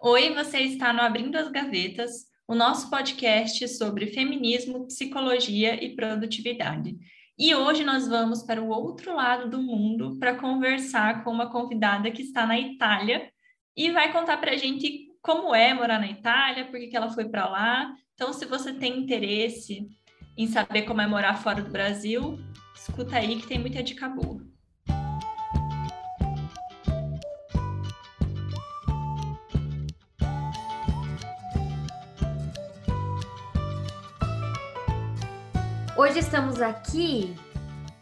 Oi, você está no Abrindo as Gavetas, o nosso podcast sobre feminismo, psicologia e produtividade. E hoje nós vamos para o outro lado do mundo para conversar com uma convidada que está na Itália e vai contar para a gente como é morar na Itália, por que ela foi para lá. Então, se você tem interesse em saber como é morar fora do Brasil, escuta aí que tem muita dica boa. Hoje estamos aqui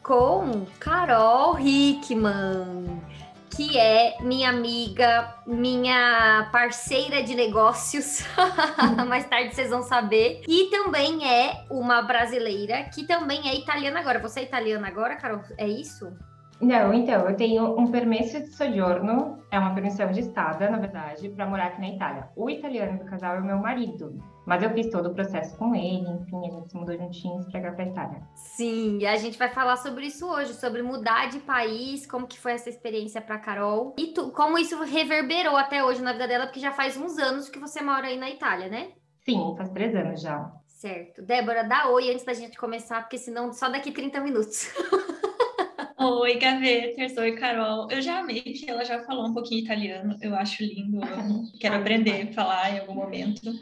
com Carol Hickman, que é minha amiga, minha parceira de negócios. Mais tarde vocês vão saber. E também é uma brasileira que também é italiana agora. Você é italiana agora, Carol? É isso? Não, então, eu tenho um permesso de soggiorno, é uma permissão de estada, na verdade, para morar aqui na Itália. O italiano do casal é o meu marido, mas eu fiz todo o processo com ele, enfim, a gente se mudou juntinhos para cá para Itália. Sim, e a gente vai falar sobre isso hoje, sobre mudar de país, como que foi essa experiência para Carol e tu, como isso reverberou até hoje na vida dela, porque já faz uns anos que você mora aí na Itália, né? Sim, faz três anos já. Certo. Débora, dá oi antes da gente começar, porque senão só daqui 30 minutos. Oi, Gaveters, oi, Carol. Eu já amei que ela já falou um pouquinho italiano, eu acho lindo, eu quero aprender a falar em algum momento.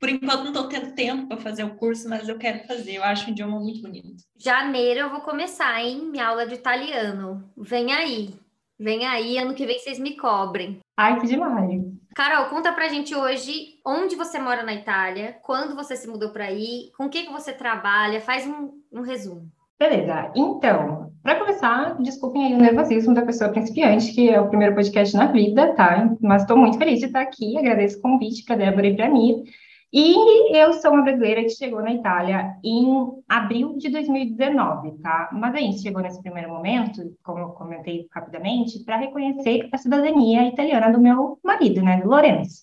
Por enquanto não estou tendo tempo para fazer o curso, mas eu quero fazer, eu acho um idioma muito bonito. Janeiro eu vou começar, hein? Minha aula de italiano. Vem aí, vem aí, ano que vem vocês me cobrem. Ai, que demais! Carol, conta pra gente hoje onde você mora na Itália, quando você se mudou para aí, com o que, que você trabalha, faz um, um resumo. Beleza, então, para começar, desculpem aí o nervosismo da pessoa principiante, que é o primeiro podcast na vida, tá? Mas estou muito feliz de estar aqui, agradeço o convite para Débora e para mim. E eu sou uma brasileira que chegou na Itália em abril de 2019, tá? Mas a gente chegou nesse primeiro momento, como eu comentei rapidamente, para reconhecer a cidadania italiana do meu marido, né, do Lourenço.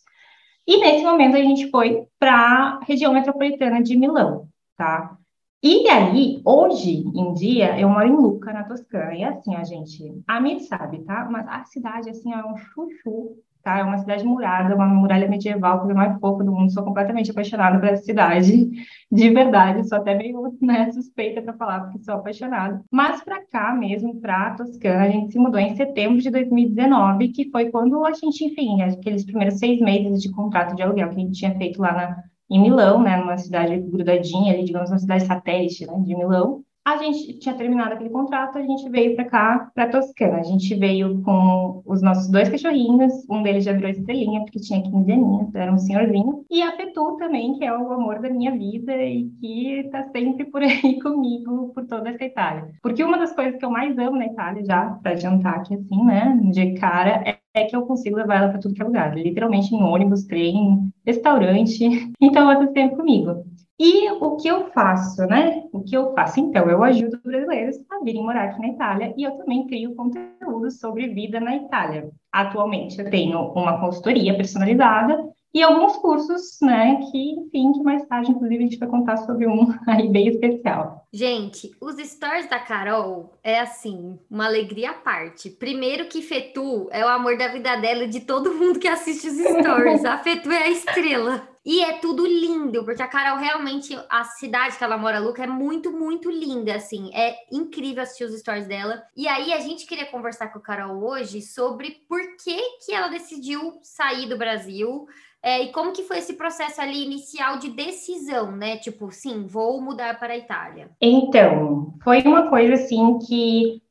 E nesse momento a gente foi para a região metropolitana de Milão, tá? E aí, hoje em dia, eu moro em Luca, na Toscana. E assim, a gente, a mim sabe, tá? Mas a cidade, assim, é um chuchu, tá? É uma cidade murada, uma muralha medieval, coisa mais fofa do mundo. Sou completamente apaixonada por essa cidade, de verdade. Sou até meio né, suspeita para falar, porque sou apaixonada. Mas para cá mesmo, para Toscana, a gente se mudou em setembro de 2019, que foi quando a gente, enfim, aqueles primeiros seis meses de contrato de aluguel que a gente tinha feito lá na em Milão, né, numa cidade grudadinha ali, digamos, uma cidade satélite né, de Milão. A gente tinha terminado aquele contrato, a gente veio para cá, para Toscana. A gente veio com os nossos dois cachorrinhos, um deles já virou estrelinha, porque tinha 15 aninhos, era um senhorzinho. E a Petu também, que é o amor da minha vida e que está sempre por aí comigo, por toda essa Itália. Porque uma das coisas que eu mais amo na Itália, já para adiantar aqui assim, né, de cara, é é que eu consigo levar ela para tudo que é lugar, literalmente em ônibus, trem, restaurante, então ela está sempre comigo. E o que eu faço, né? O que eu faço? Então, eu ajudo brasileiros a virem morar aqui na Itália e eu também crio conteúdo sobre vida na Itália. Atualmente, eu tenho uma consultoria personalizada e alguns cursos, né, que, enfim, que mais tarde, inclusive, a gente vai contar sobre um aí bem especial. Gente, os stories da Carol é, assim, uma alegria à parte. Primeiro que Fetu é o amor da vida dela e de todo mundo que assiste os stories. a Fetu é a estrela. E é tudo lindo, porque a Carol realmente, a cidade que ela mora, Luca, é muito, muito linda, assim. É incrível assistir os stories dela. E aí a gente queria conversar com a Carol hoje sobre por que que ela decidiu sair do Brasil. É, e como que foi esse processo ali inicial de decisão, né? Tipo, sim, vou mudar para a Itália. Então, foi uma coisa assim que,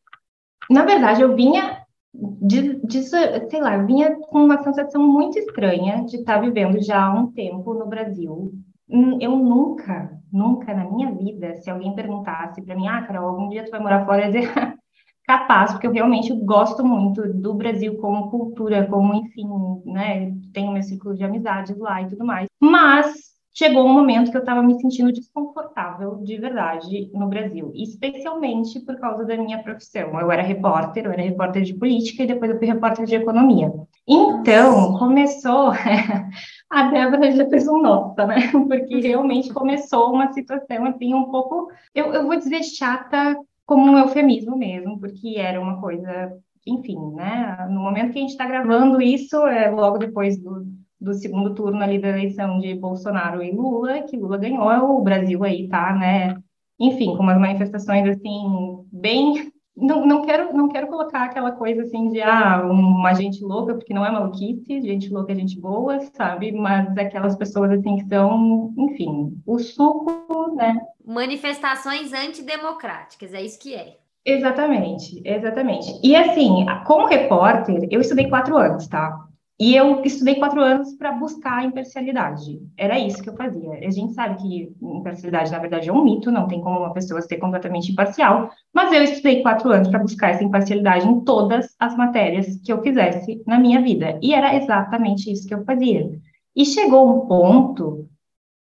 na verdade, eu vinha sei lá, vinha com uma sensação muito estranha de estar vivendo já há um tempo no Brasil. Hum, eu nunca, nunca na minha vida, se alguém perguntasse para mim, ah, Carol, algum dia tu vai morar fora, eu ia dizer, capaz, porque eu realmente gosto muito do Brasil como cultura, como, enfim, né, tenho meu ciclo de amizades lá e tudo mais. Mas chegou um momento que eu estava me sentindo desconfortável de verdade no Brasil, especialmente por causa da minha profissão. Eu era repórter, eu era repórter de política e depois eu fui repórter de economia. Então, começou. a Débora já fez um nota, né? Porque realmente começou uma situação assim um pouco, eu, eu vou dizer chata como um eufemismo mesmo, porque era uma coisa, enfim, né? No momento que a gente está gravando isso, é logo depois do do segundo turno ali da eleição de Bolsonaro e Lula, que Lula ganhou, o Brasil aí tá, né, enfim, com umas manifestações assim bem não, não quero não quero colocar aquela coisa assim de ah, uma gente louca, porque não é maluquice, gente louca é gente boa, sabe? Mas aquelas pessoas assim que são, enfim, o suco, né? Manifestações antidemocráticas, é isso que é. Exatamente, exatamente. E assim, como repórter, eu estudei quatro anos, tá? E eu estudei quatro anos para buscar a imparcialidade. Era isso que eu fazia. A gente sabe que imparcialidade, na verdade, é um mito, não tem como uma pessoa ser completamente imparcial, mas eu estudei quatro anos para buscar essa imparcialidade em todas as matérias que eu fizesse na minha vida. E era exatamente isso que eu fazia. E chegou um ponto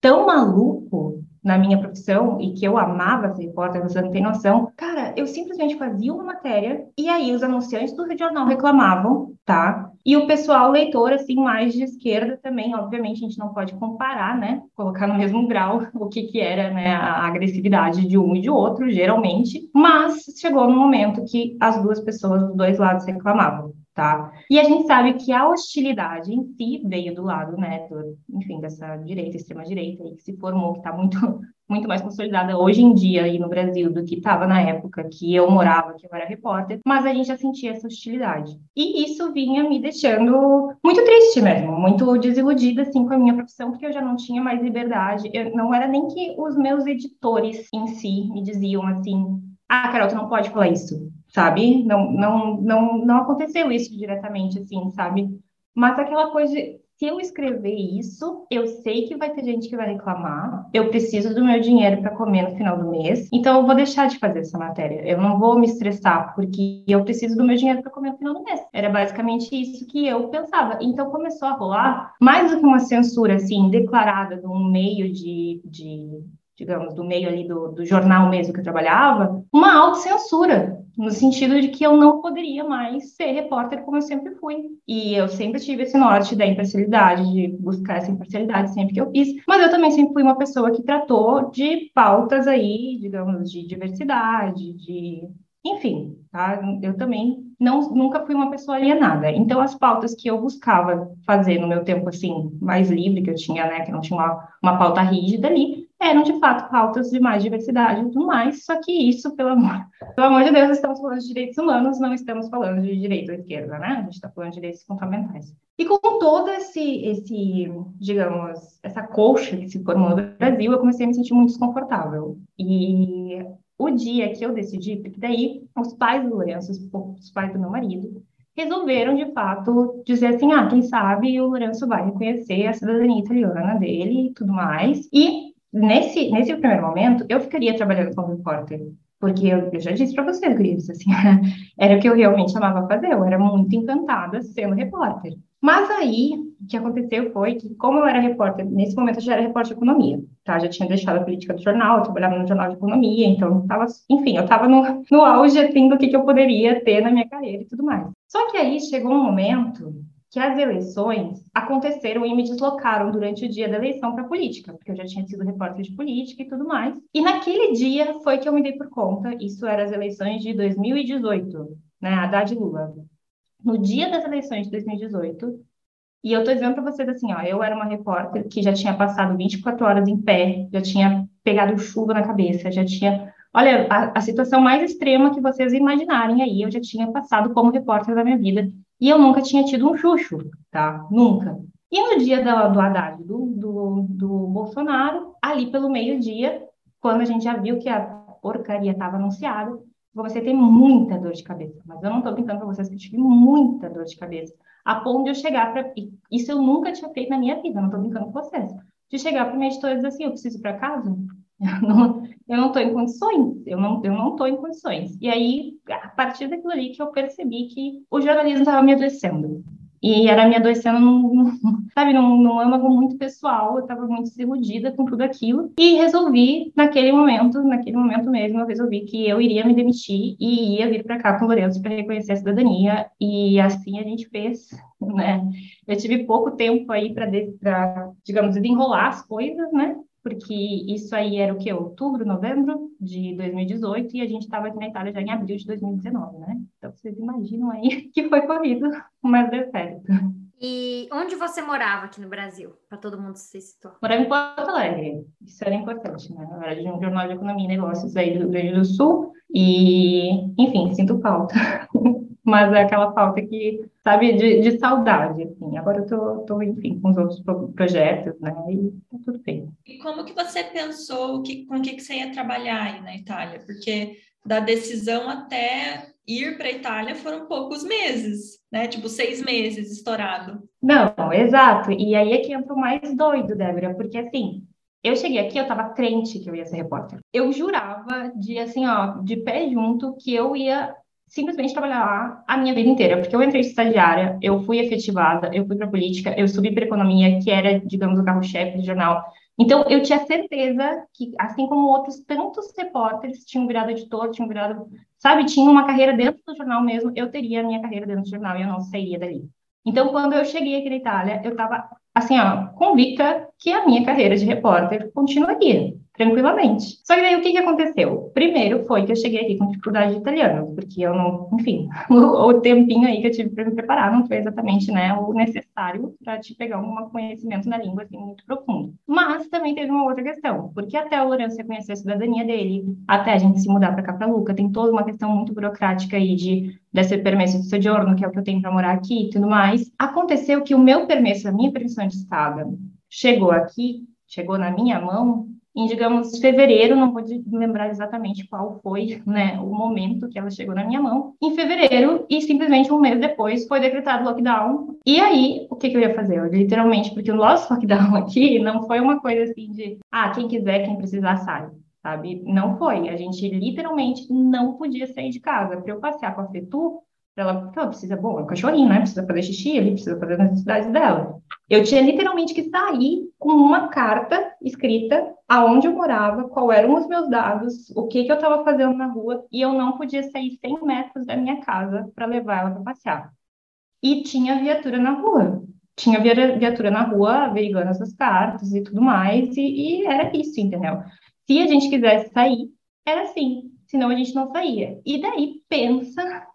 tão maluco na minha profissão e que eu amava ser repórter, você não tem noção. Cara, eu simplesmente fazia uma matéria e aí os anunciantes do jornal reclamavam, tá? E o pessoal leitor, assim, mais de esquerda também, obviamente, a gente não pode comparar, né? Colocar no mesmo grau o que que era, né, a agressividade de um e de outro, geralmente. Mas chegou no momento que as duas pessoas dos dois lados reclamavam tá? E a gente sabe que a hostilidade em si veio do lado, né, do, enfim, dessa direita, extrema direita, aí que se formou, que está muito, muito mais consolidada hoje em dia aí no Brasil do que estava na época que eu morava, que eu era repórter, mas a gente já sentia essa hostilidade. E isso vinha me deixando muito triste mesmo, muito desiludida, assim, com a minha profissão, porque eu já não tinha mais liberdade, eu, não era nem que os meus editores em si me diziam assim, ah, Carol, tu não pode falar isso, sabe? Não, não, não, não aconteceu isso diretamente, assim, sabe? Mas aquela coisa de, se eu escrever isso, eu sei que vai ter gente que vai reclamar, eu preciso do meu dinheiro para comer no final do mês, então eu vou deixar de fazer essa matéria. Eu não vou me estressar porque eu preciso do meu dinheiro para comer no final do mês. Era basicamente isso que eu pensava. Então começou a rolar mais do que uma censura assim declarada de um meio de, de digamos, do meio ali do, do jornal mesmo que eu trabalhava, uma autocensura, no sentido de que eu não poderia mais ser repórter como eu sempre fui. E eu sempre tive esse norte da imparcialidade, de buscar essa imparcialidade sempre que eu fiz, mas eu também sempre fui uma pessoa que tratou de pautas aí, digamos, de diversidade, de enfim, tá? Eu também não, nunca fui uma pessoa alienada. Então, as pautas que eu buscava fazer no meu tempo, assim, mais livre, que eu tinha, né, que não tinha uma, uma pauta rígida ali, eram, de fato, pautas de mais diversidade e tudo mais. Só que isso, pelo amor, pelo amor de Deus, estamos falando de direitos humanos, não estamos falando de direito à esquerda, né? A gente está falando de direitos fundamentais. E com todo esse, esse, digamos, essa colcha que se formou no Brasil, eu comecei a me sentir muito desconfortável. E o dia que eu decidi, porque daí os pais do Lourenço, os pais do meu marido, resolveram, de fato, dizer assim, ah, quem sabe o Lourenço vai reconhecer a cidadania italiana dele e tudo mais. E nesse, nesse primeiro momento, eu ficaria trabalhando como repórter, porque eu, eu já disse para você, Gris, assim, era o que eu realmente amava fazer, eu era muito encantada sendo repórter. Mas aí, o que aconteceu foi que, como eu era repórter, nesse momento eu já era repórter de economia, tá? Já tinha deixado a política do jornal, eu trabalhava no jornal de economia, então tava, enfim, eu estava no, no auge, assim, do que, que eu poderia ter na minha carreira e tudo mais. Só que aí chegou um momento que as eleições aconteceram e me deslocaram durante o dia da eleição para política, porque eu já tinha sido repórter de política e tudo mais. E naquele dia foi que eu me dei por conta, isso era as eleições de 2018, né, Haddad e Lula no dia das eleições de 2018, e eu tô dizendo para vocês assim, ó, eu era uma repórter que já tinha passado 24 horas em pé, já tinha pegado chuva na cabeça, já tinha, olha, a, a situação mais extrema que vocês imaginarem aí, eu já tinha passado como repórter da minha vida, e eu nunca tinha tido um chucho, tá? Nunca. E no dia do, do Haddad, do, do, do Bolsonaro, ali pelo meio-dia, quando a gente já viu que a porcaria estava anunciada, você tem muita dor de cabeça. Mas eu não estou brincando para vocês que eu tive muita dor de cabeça. A ponto de eu chegar para. Isso eu nunca tinha feito na minha vida, não estou brincando com vocês. De chegar para minha editora e dizer assim: eu preciso ir para casa? Eu não estou em condições, eu não eu não estou em condições. E aí, a partir daquilo ali que eu percebi que o jornalismo estava me adoecendo. E era me adoecendo, num, sabe, num, num âmago muito pessoal, eu estava muito desiludida com tudo aquilo. E resolvi, naquele momento, naquele momento mesmo, eu resolvi que eu iria me demitir e ia vir para cá com o Lourenço para reconhecer a cidadania. E assim a gente fez, né? Eu tive pouco tempo aí para, digamos, desenrolar as coisas, né? Porque isso aí era o que? Outubro, novembro de 2018 e a gente estava aqui na Itália já em abril de 2019, né? Então vocês imaginam aí que foi corrido, mas deu certo. E onde você morava aqui no Brasil, para todo mundo se situar? Morava em Porto Alegre, isso era importante, né? Na verdade, um jornal de economia e negócios aí do Rio Grande do Sul, e, enfim, sinto falta. Mas é aquela falta que, sabe, de, de saudade, assim. Agora eu tô, tô, enfim, com os outros projetos, né? E tá tudo bem. E como que você pensou que, com o que, que você ia trabalhar aí na Itália? Porque da decisão até ir para a Itália foram poucos meses, né? Tipo, seis meses estourado. Não, exato. E aí é que entra o mais doido, Débora, porque assim, eu cheguei aqui, eu tava crente que eu ia ser repórter. Eu jurava de assim, ó, de pé junto, que eu ia simplesmente trabalhar lá a minha vida inteira, porque eu entrei de estagiária, eu fui efetivada, eu fui para política, eu subi para economia, que era, digamos, o carro-chefe do jornal. Então, eu tinha certeza que, assim como outros tantos repórteres tinham virado editor, tinham virado, sabe, tinham uma carreira dentro do jornal mesmo, eu teria a minha carreira dentro do jornal e eu não sairia dali. Então, quando eu cheguei aqui na Itália, eu estava, assim, ó, convicta que a minha carreira de repórter continuaria tranquilamente. Só que daí o que, que aconteceu? Primeiro foi que eu cheguei aqui com dificuldade de italiano, porque eu não, enfim, o, o tempinho aí que eu tive para me preparar não foi exatamente né, o necessário para te pegar um conhecimento na língua assim, muito profundo. Mas também teve uma outra questão, porque até o Lourenço reconhecer a cidadania dele, até a gente se mudar para cá para Luca, tem toda uma questão muito burocrática aí de desse permesso de sojourno, que é o que eu tenho para morar aqui e tudo mais. Aconteceu que o meu permesso, a minha permissão de estado, chegou aqui, chegou na minha mão em, digamos, fevereiro, não vou lembrar exatamente qual foi né, o momento que ela chegou na minha mão, em fevereiro, e simplesmente um mês depois foi decretado lockdown. E aí, o que, que eu ia fazer? Eu, literalmente, porque o nosso lockdown aqui não foi uma coisa assim de, ah, quem quiser, quem precisar, sai. Sabe? Não foi. A gente literalmente não podia sair de casa. Para eu passear com a Fetu, ela, porque ela precisa, bom, é um cachorrinho, né? Precisa fazer xixi, ele precisa fazer as necessidades dela. Eu tinha literalmente que sair com uma carta escrita aonde eu morava, qual eram os meus dados, o que que eu estava fazendo na rua, e eu não podia sair 100 metros da minha casa para levar ela para passear. E tinha viatura na rua. Tinha viatura na rua averiguando essas cartas e tudo mais, e, e era isso, entendeu? Se a gente quisesse sair, era assim, senão a gente não saía. E daí pensa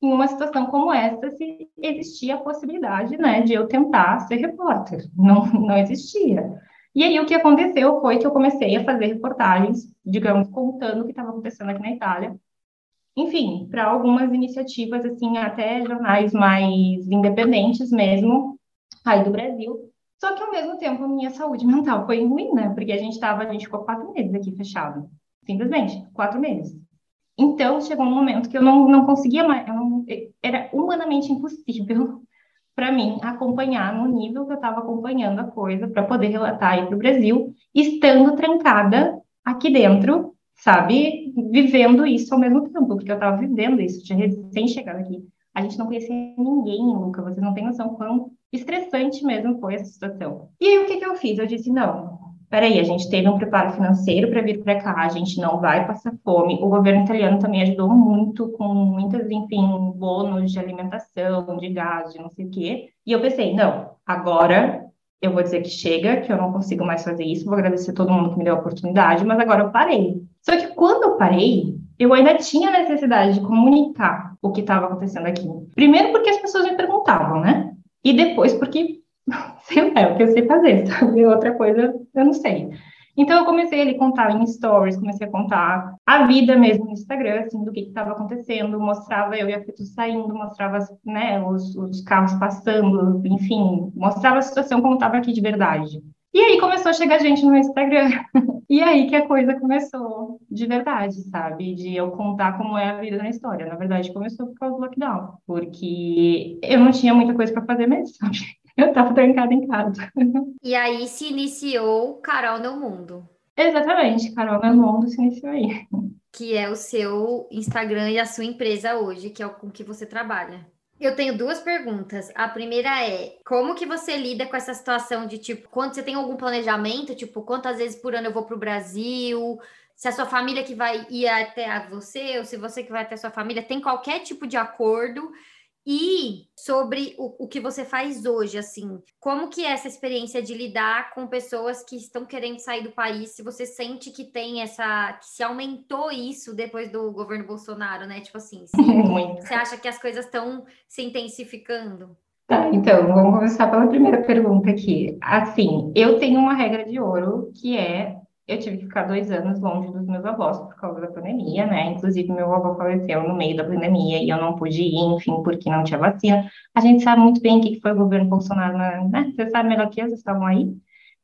em uma situação como essa se existia a possibilidade, né, de eu tentar ser repórter. Não, não existia. E aí o que aconteceu foi que eu comecei a fazer reportagens, digamos, contando o que estava acontecendo aqui na Itália. Enfim, para algumas iniciativas, assim, até jornais mais independentes mesmo, aí do Brasil. Só que, ao mesmo tempo, a minha saúde mental foi ruim, né? Porque a gente estava, a gente ficou quatro meses aqui fechado. Simplesmente, quatro meses. Então, chegou um momento que eu não, não conseguia mais, não, era humanamente impossível para mim acompanhar no nível que eu estava acompanhando a coisa, para poder relatar aí para o Brasil, estando trancada aqui dentro, sabe, vivendo isso ao mesmo tempo, porque eu estava vivendo isso, tinha recém chegado aqui. A gente não conhecia ninguém, Luca, você não tem noção quão estressante mesmo foi essa situação. E aí, o que, que eu fiz? Eu disse, não, peraí, a gente teve um preparo financeiro para vir para cá, a gente não vai passar fome. O governo italiano também ajudou muito com muitas, enfim, bônus de alimentação, de gás, de não sei o quê. E eu pensei, não, agora eu vou dizer que chega, que eu não consigo mais fazer isso, vou agradecer todo mundo que me deu a oportunidade, mas agora eu parei. Só que quando eu parei, eu ainda tinha necessidade de comunicar o que estava acontecendo aqui. Primeiro porque as pessoas me perguntavam, né? E depois porque lá, é o que eu sei fazer, sabe? Outra coisa, eu não sei. Então, eu comecei a contar em stories, comecei a contar a vida mesmo no Instagram, assim, do que estava acontecendo, mostrava eu e a Fito saindo, mostrava, né, os, os carros passando, enfim, mostrava a situação como estava aqui de verdade. E aí começou a chegar gente no Instagram. e aí que a coisa começou de verdade, sabe? De eu contar como é a vida na história. Na verdade, começou por causa do lockdown, porque eu não tinha muita coisa para fazer mesmo, sabe? Eu estava trancada em casa. E aí se iniciou Carol no Mundo. Exatamente, Carol no Mundo se iniciou aí. Que é o seu Instagram e a sua empresa hoje, que é o com que você trabalha. Eu tenho duas perguntas. A primeira é: como que você lida com essa situação de tipo, quando você tem algum planejamento, tipo, quantas vezes por ano eu vou para o Brasil? Se a sua família que vai ir até você, ou se você que vai até a sua família, tem qualquer tipo de acordo e sobre o, o que você faz hoje, assim, como que é essa experiência de lidar com pessoas que estão querendo sair do país? Se você sente que tem essa, que se aumentou isso depois do governo Bolsonaro, né? Tipo assim, se, você acha que as coisas estão se intensificando? Tá, então, vamos começar pela primeira pergunta aqui. Assim, eu tenho uma regra de ouro que é eu tive que ficar dois anos longe dos meus avós por causa da pandemia, né? Inclusive, meu avô faleceu no meio da pandemia e eu não pude ir, enfim, porque não tinha vacina. A gente sabe muito bem o que foi o governo Bolsonaro, né? Você sabe melhor que eu, vocês estavam aí.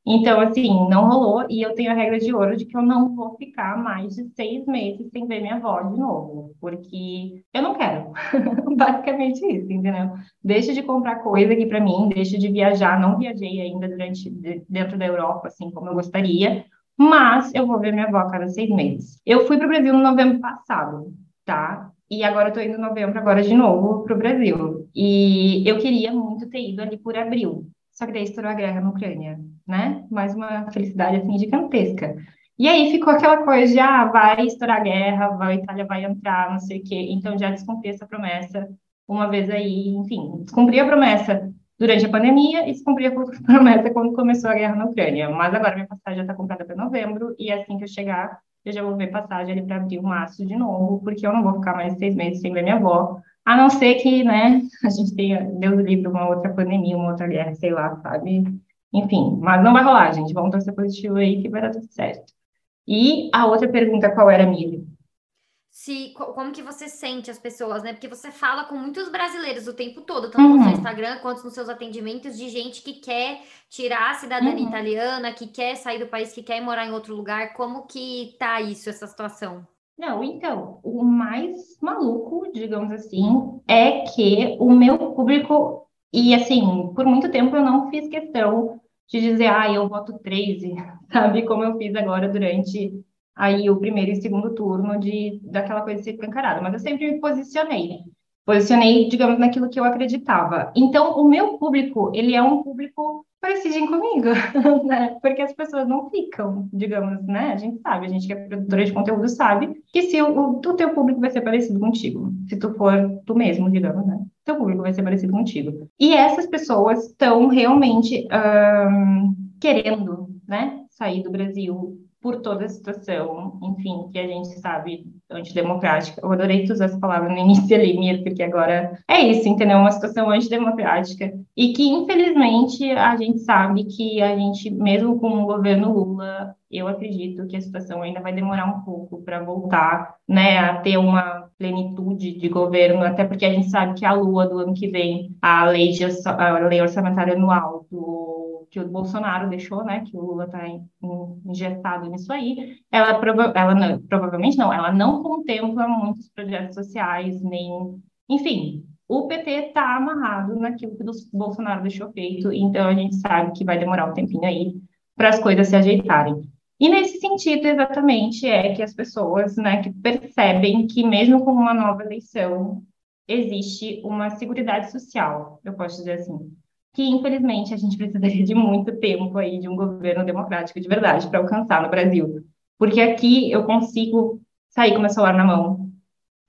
Então, assim, não rolou e eu tenho a regra de ouro de que eu não vou ficar mais de seis meses sem ver minha avó de novo, porque eu não quero. Basicamente isso, entendeu? Deixa de comprar coisa aqui para mim, deixa de viajar. Não viajei ainda durante dentro da Europa, assim como eu gostaria, mas eu vou ver minha avó cada seis meses. Eu fui para o Brasil no novembro passado, tá? E agora eu tô indo em novembro agora de novo para o Brasil. E eu queria muito ter ido ali por abril. Só que daí estourou a guerra na Ucrânia, né? Mais uma felicidade assim gigantesca. E aí ficou aquela coisa de, ah, vai estourar a guerra, vai, a Itália vai entrar, não sei o quê. Então já descumpri essa promessa uma vez aí, enfim, descumpri a promessa durante a pandemia e se cumprir a promessa quando começou a guerra na Ucrânia. Mas agora minha passagem já está comprada para novembro e assim que eu chegar, eu já vou ver passagem ali para abril, março de novo, porque eu não vou ficar mais seis meses sem ver minha avó, a não ser que, né, a gente tenha, Deus livre, uma outra pandemia, uma outra guerra, sei lá, sabe? Enfim, mas não vai rolar, gente. Vamos torcer positivo aí que vai dar tudo certo. E a outra pergunta, qual era, Mili? Se como que você sente as pessoas, né? Porque você fala com muitos brasileiros o tempo todo, tanto uhum. no seu Instagram quanto nos seus atendimentos, de gente que quer tirar a cidadania uhum. italiana, que quer sair do país, que quer morar em outro lugar. Como que tá isso, essa situação? Não, então, o mais maluco, digamos assim, é que o meu público, e assim, por muito tempo eu não fiz questão de dizer, ah, eu voto 13, sabe? Como eu fiz agora durante aí o primeiro e segundo turno de daquela coisa de ser encarada, mas eu sempre me posicionei. Posicionei, digamos, naquilo que eu acreditava. Então, o meu público, ele é um público parecido comigo, né? Porque as pessoas não ficam, digamos, né? A gente sabe, a gente que é produtora de conteúdo sabe que se o, o teu público vai ser parecido contigo, se tu for tu mesmo, digamos, né? Teu público vai ser parecido contigo. E essas pessoas estão realmente um, querendo, né? Sair do Brasil, por toda a situação, enfim, que a gente sabe antidemocrática. Eu adorei usar essa palavra no início ali, Mir, porque agora é isso, entendeu? Uma situação antidemocrática. E que, infelizmente, a gente sabe que a gente, mesmo com o governo Lula, eu acredito que a situação ainda vai demorar um pouco para voltar, né, a ter uma plenitude de governo, até porque a gente sabe que a Lua do ano que vem, a lei, de, a lei orçamentária anual do que o Bolsonaro deixou, né, que o Lula está injetado nisso aí, ela, prova ela não, provavelmente não, ela não contempla muitos projetos sociais, nem, enfim, o PT está amarrado naquilo que o Bolsonaro deixou feito, então a gente sabe que vai demorar um tempinho aí para as coisas se ajeitarem. E nesse sentido, exatamente, é que as pessoas, né, que percebem que mesmo com uma nova eleição, existe uma seguridade social, eu posso dizer assim, que infelizmente a gente precisaria de muito tempo aí de um governo democrático de verdade para alcançar no Brasil. Porque aqui eu consigo sair com meu celular na mão,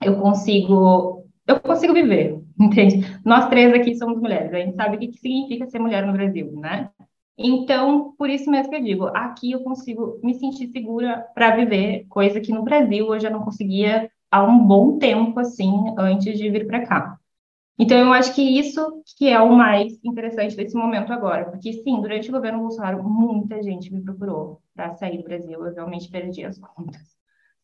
eu consigo, eu consigo viver, entende? Nós três aqui somos mulheres, a gente sabe o que significa ser mulher no Brasil, né? Então, por isso mesmo que eu digo, aqui eu consigo me sentir segura para viver, coisa que no Brasil eu já não conseguia há um bom tempo, assim, antes de vir para cá. Então, eu acho que isso que é o mais interessante desse momento agora, porque sim, durante o governo Bolsonaro, muita gente me procurou para sair do Brasil, eu realmente perdi as contas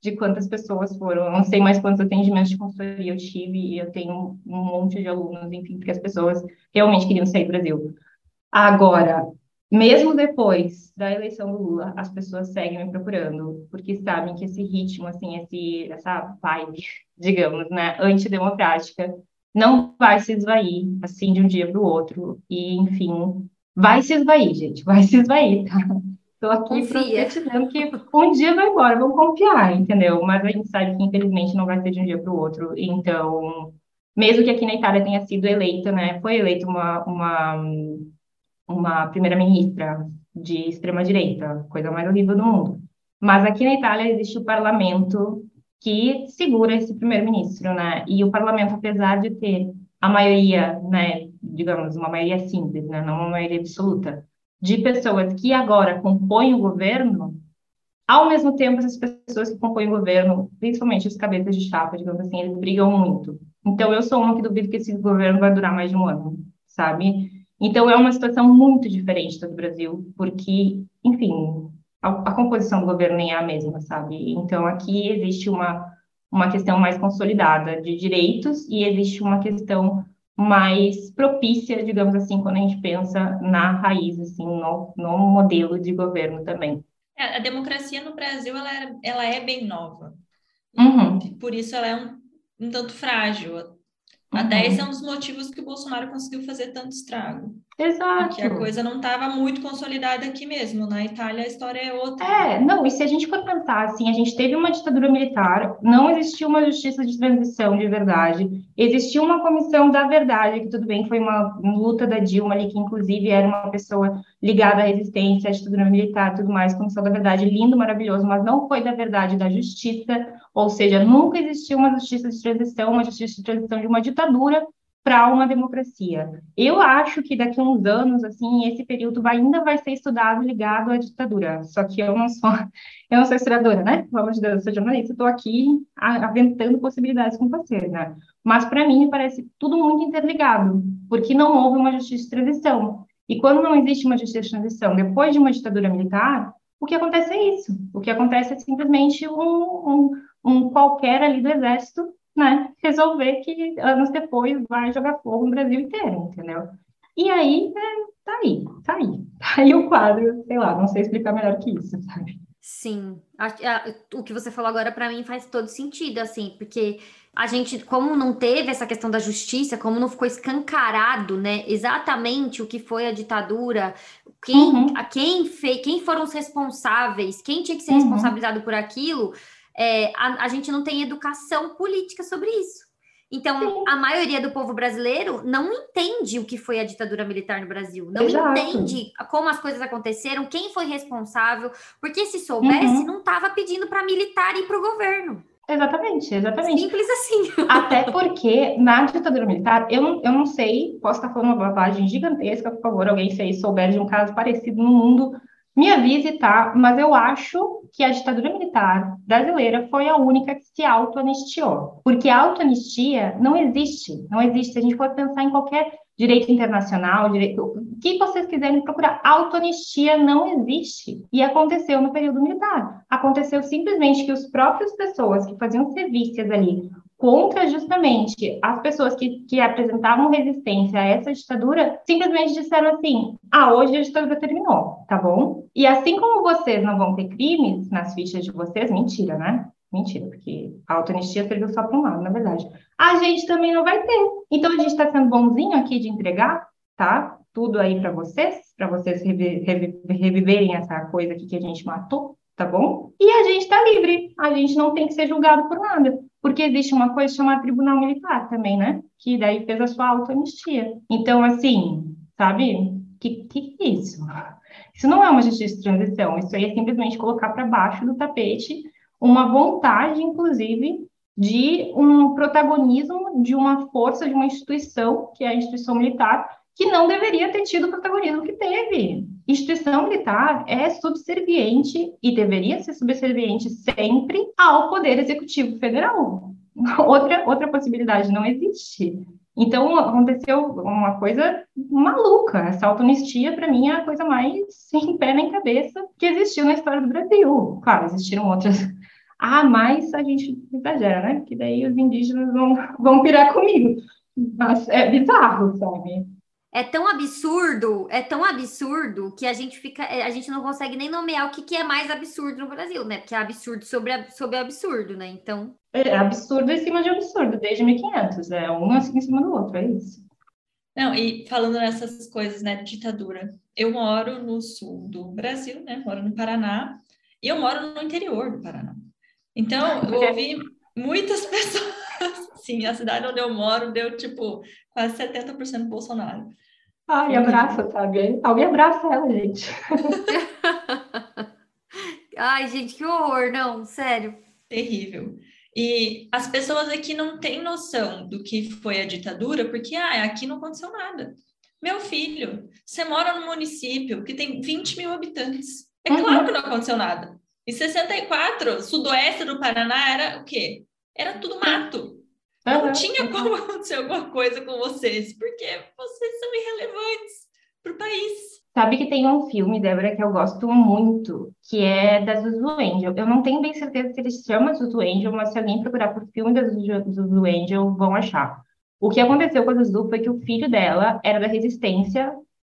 de quantas pessoas foram, eu não sei mais quantos atendimentos de consultoria eu tive, e eu tenho um monte de alunos, enfim, porque as pessoas realmente queriam sair do Brasil. Agora, mesmo depois da eleição do Lula, as pessoas seguem me procurando, porque sabem que esse ritmo, assim, esse, essa vibe, digamos, né, antidemocrática, não vai se esvair assim de um dia para o outro. E, enfim, vai se esvair, gente, vai se esvair, tá? Estou aqui profetizando que um dia vai embora, vamos confiar, entendeu? Mas a gente sabe que, infelizmente, não vai ser de um dia para o outro. Então, mesmo que aqui na Itália tenha sido eleita, né? Foi eleita uma, uma, uma primeira-ministra de extrema-direita, coisa mais horrível do mundo. Mas aqui na Itália existe o parlamento que segura esse primeiro-ministro, né? E o parlamento, apesar de ter a maioria, né, digamos, uma maioria simples, né, não uma maioria absoluta, de pessoas que agora compõem o governo, ao mesmo tempo, essas pessoas que compõem o governo, principalmente os cabeças de chapa, digamos assim, eles brigam muito. Então, eu sou uma que duvido que esse governo vai durar mais de um ano, sabe? Então, é uma situação muito diferente do Brasil, porque, enfim, a, a, composição do governo nem é a mesma, sabe? Então, aqui existe uma, uma questão mais consolidada de direitos e existe uma questão mais propícia, digamos assim, quando a gente pensa na raiz, assim, no, no modelo de governo também. É, a democracia no Brasil, ela é, ela é bem nova. Uhum. Por isso ela é um, um tanto frágil. Até uhum. esse é um dos motivos que o Bolsonaro conseguiu fazer tanto estrago. Exato. Porque a coisa não estava muito consolidada aqui mesmo. Na Itália a história é outra. É, não, e se a gente for pensar assim, a gente teve uma ditadura militar, não existiu uma justiça de transição de verdade, existiu uma comissão da verdade, que tudo bem, foi uma luta da Dilma ali, que inclusive era uma pessoa ligada à resistência, à ditadura militar tudo mais, comissão da verdade, lindo, maravilhoso, mas não foi da verdade da justiça, ou seja, nunca existiu uma justiça de transição, uma justiça de transição de uma ditadura para uma democracia. Eu acho que daqui a uns anos, assim, esse período vai, ainda vai ser estudado ligado à ditadura. Só que eu não sou, eu não sou historiadora, né? Pelo amor de eu sou jornalista, estou aqui aventando possibilidades com você, né? Mas para mim parece tudo muito interligado, porque não houve uma justiça de transição. E quando não existe uma justiça de transição depois de uma ditadura militar, o que acontece é isso. O que acontece é simplesmente um, um, um qualquer ali do exército né, resolver que anos depois vai jogar fogo no Brasil inteiro, entendeu? E aí, é, tá aí, tá aí. Tá aí o quadro, sei lá, não sei explicar melhor que isso, sabe? Sim, a, a, o que você falou agora para mim faz todo sentido, assim, porque a gente, como não teve essa questão da justiça, como não ficou escancarado, né, exatamente o que foi a ditadura, quem, uhum. a quem fez, quem foram os responsáveis, quem tinha que ser uhum. responsabilizado por aquilo, é, a, a, gente não tem educação política sobre isso. Então, Sim. a maioria do povo brasileiro não entende o que foi a ditadura militar no Brasil, não Exato. entende como as coisas aconteceram, quem foi responsável, porque se soubesse, uhum. não estava pedindo para militar ir para o governo. Exatamente, exatamente. Simples assim. Até porque na ditadura militar, eu não, eu não sei, posso estar falando uma bobagem gigantesca, por favor, alguém se aí souber de um caso parecido no mundo, me avise, tá? Mas eu acho que a ditadura militar brasileira foi a única que se auto-anistiou. Porque a auto-anistia não existe. Não existe. Se a gente for pensar em qualquer direito internacional, direito, o que vocês quiserem procurar, autoanistia não existe. E aconteceu no período militar. Aconteceu simplesmente que os próprios pessoas que faziam serviços ali contra justamente as pessoas que, que apresentavam resistência a essa ditadura, simplesmente disseram assim: ah, hoje a ditadura terminou, tá bom? E assim como vocês não vão ter crimes nas fichas de vocês, mentira, né? Mentira, porque a autoanistia serviu só para um lado, na verdade. A gente também não vai ter. Então a gente está sendo bonzinho aqui de entregar, tá? Tudo aí para vocês, para vocês reviverem essa coisa aqui que a gente matou, tá bom? E a gente está livre. A gente não tem que ser julgado por nada porque existe uma coisa chamada tribunal militar também, né? Que daí fez a sua autoanistia. Então, assim, sabe? Que que é isso? Isso não é uma justiça de transição, isso aí é simplesmente colocar para baixo do tapete uma vontade, inclusive, de um protagonismo de uma força, de uma instituição, que é a instituição militar, que não deveria ter tido o protagonismo que teve. Instituição militar é subserviente e deveria ser subserviente sempre ao Poder Executivo Federal. Outra, outra possibilidade não existe. Então, aconteceu uma coisa maluca. Essa autonistia, para mim, é a coisa mais sem pé nem cabeça que existiu na história do Brasil. Claro, existiram outras. Ah, mas a gente exagera, né? Que daí os indígenas vão, vão pirar comigo. Mas é bizarro, sabe? É tão absurdo, é tão absurdo que a gente fica, é, a gente não consegue nem nomear o que, que é mais absurdo no Brasil, né? Porque é absurdo sobre, sobre absurdo, né? Então. É absurdo em cima de absurdo, desde 1500, é um assim em cima do outro, é isso. Não, e falando nessas coisas, né, ditadura, eu moro no sul do Brasil, né? Moro no Paraná, e eu moro no interior do Paraná. Então, eu ouvi muitas pessoas, sim, a cidade onde eu moro deu tipo quase 70% Bolsonaro. Ai, abraça, sabe? Alguém abraça ela, gente. Ai, gente, que horror, não, sério. Terrível. E as pessoas aqui não têm noção do que foi a ditadura, porque ah, aqui não aconteceu nada. Meu filho, você mora num município que tem 20 mil habitantes. É uhum. claro que não aconteceu nada. Em 64, sudoeste do Paraná era o quê? Era tudo mato. Não uhum. tinha como acontecer alguma coisa com vocês, porque vocês são irrelevantes para o país. Sabe que tem um filme, Débora, que eu gosto muito, que é da Zuzu Angel. Eu não tenho bem certeza se ele se chama Zuzu Angel, mas se alguém procurar por filme da Zuzu Angel, vão achar. O que aconteceu com a Zuzu foi que o filho dela era da resistência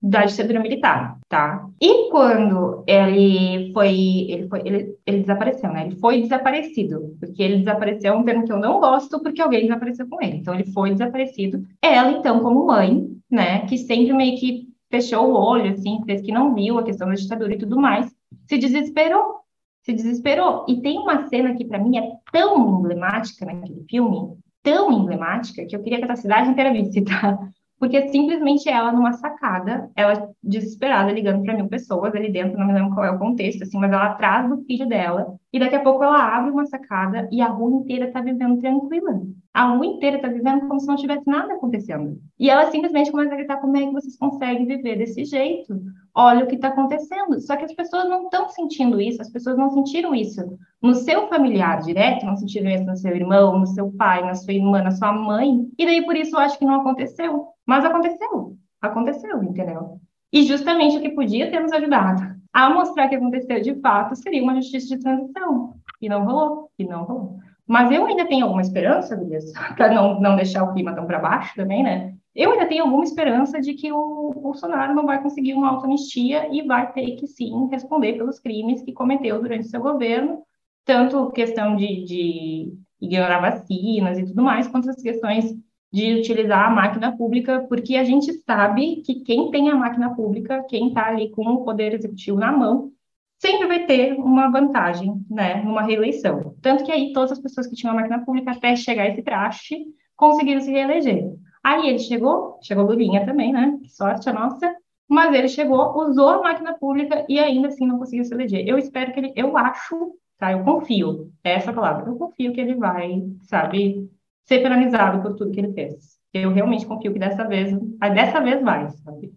da ditadura militar, tá? E quando ele foi, ele foi, ele, ele desapareceu, né? Ele foi desaparecido, porque ele desapareceu é um termo que eu não gosto, porque alguém desapareceu com ele. Então ele foi desaparecido. Ela, então, como mãe, né, que sempre meio que fechou o olho, assim, fez que não viu a questão da ditadura e tudo mais, se desesperou, se desesperou. E tem uma cena que para mim é tão emblemática naquele filme, tão emblemática, que eu queria que a cidade inteira visse, tá? Porque simplesmente ela numa sacada, ela desesperada ligando para mil pessoas ali dentro, não me lembro qual é o contexto, assim, mas ela atrás do filho dela, e daqui a pouco ela abre uma sacada e a rua inteira tá vivendo tranquila. A rua inteira tá vivendo como se não tivesse nada acontecendo. E ela simplesmente começa a gritar: como é que vocês conseguem viver desse jeito? olha o que está acontecendo. Só que as pessoas não estão sentindo isso, as pessoas não sentiram isso no seu familiar direto, não sentiram isso no seu irmão, no seu pai, na sua irmã, na sua mãe. E daí por isso eu acho que não aconteceu. Mas aconteceu. Aconteceu, entendeu? E justamente o que podia ter nos ajudado a mostrar que aconteceu de fato seria uma justiça de transição. E não rolou, e não rolou. Mas eu ainda tenho alguma esperança, Elias, para não, não deixar o clima tão para baixo também, né? Eu ainda tenho alguma esperança de que o Bolsonaro não vai conseguir uma autoanistia e vai ter que sim responder pelos crimes que cometeu durante seu governo, tanto questão de, de ignorar vacinas e tudo mais, quanto as questões de utilizar a máquina pública, porque a gente sabe que quem tem a máquina pública, quem está ali com o poder executivo na mão, sempre vai ter uma vantagem, né, numa reeleição. Tanto que aí todas as pessoas que tinham a máquina pública até chegar esse traste conseguiram se reeleger. Aí ele chegou, chegou Lulinha também, né? Que sorte a nossa. Mas ele chegou, usou a máquina pública e ainda assim não conseguiu se eleger. Eu espero que ele, eu acho, tá? Eu confio, é essa palavra, eu confio que ele vai, sabe, ser penalizado por tudo que ele fez. Eu realmente confio que dessa vez, dessa vez vai, sabe?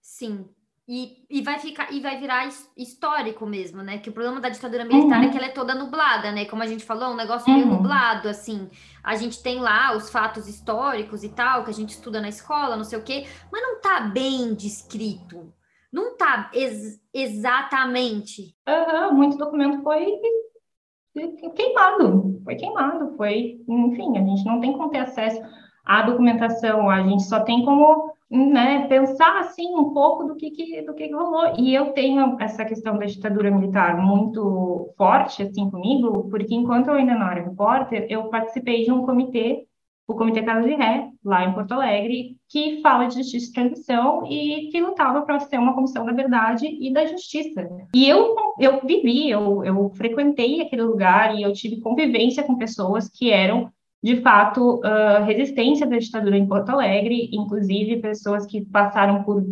Sim, e, e vai ficar e vai virar histórico mesmo, né? Que o problema da ditadura militar uhum. é que ela é toda nublada, né? Como a gente falou, um negócio uhum. meio nublado, assim. A gente tem lá os fatos históricos e tal, que a gente estuda na escola, não sei o quê, mas não tá bem descrito. Não tá ex exatamente. Uhum, muito documento foi queimado, foi queimado, foi, enfim, a gente não tem como ter acesso à documentação, a gente só tem como né, pensar assim um pouco do que, que do que, que rolou. E eu tenho essa questão da ditadura militar muito forte assim comigo, porque enquanto eu ainda não era repórter, eu participei de um comitê, o Comitê Casa de Ré, lá em Porto Alegre, que fala de justiça e transição e que lutava para ser uma comissão da verdade e da justiça. E eu, eu vivi, eu, eu frequentei aquele lugar e eu tive convivência com pessoas que eram de fato, uh, resistência da ditadura em Porto Alegre, inclusive pessoas que passaram por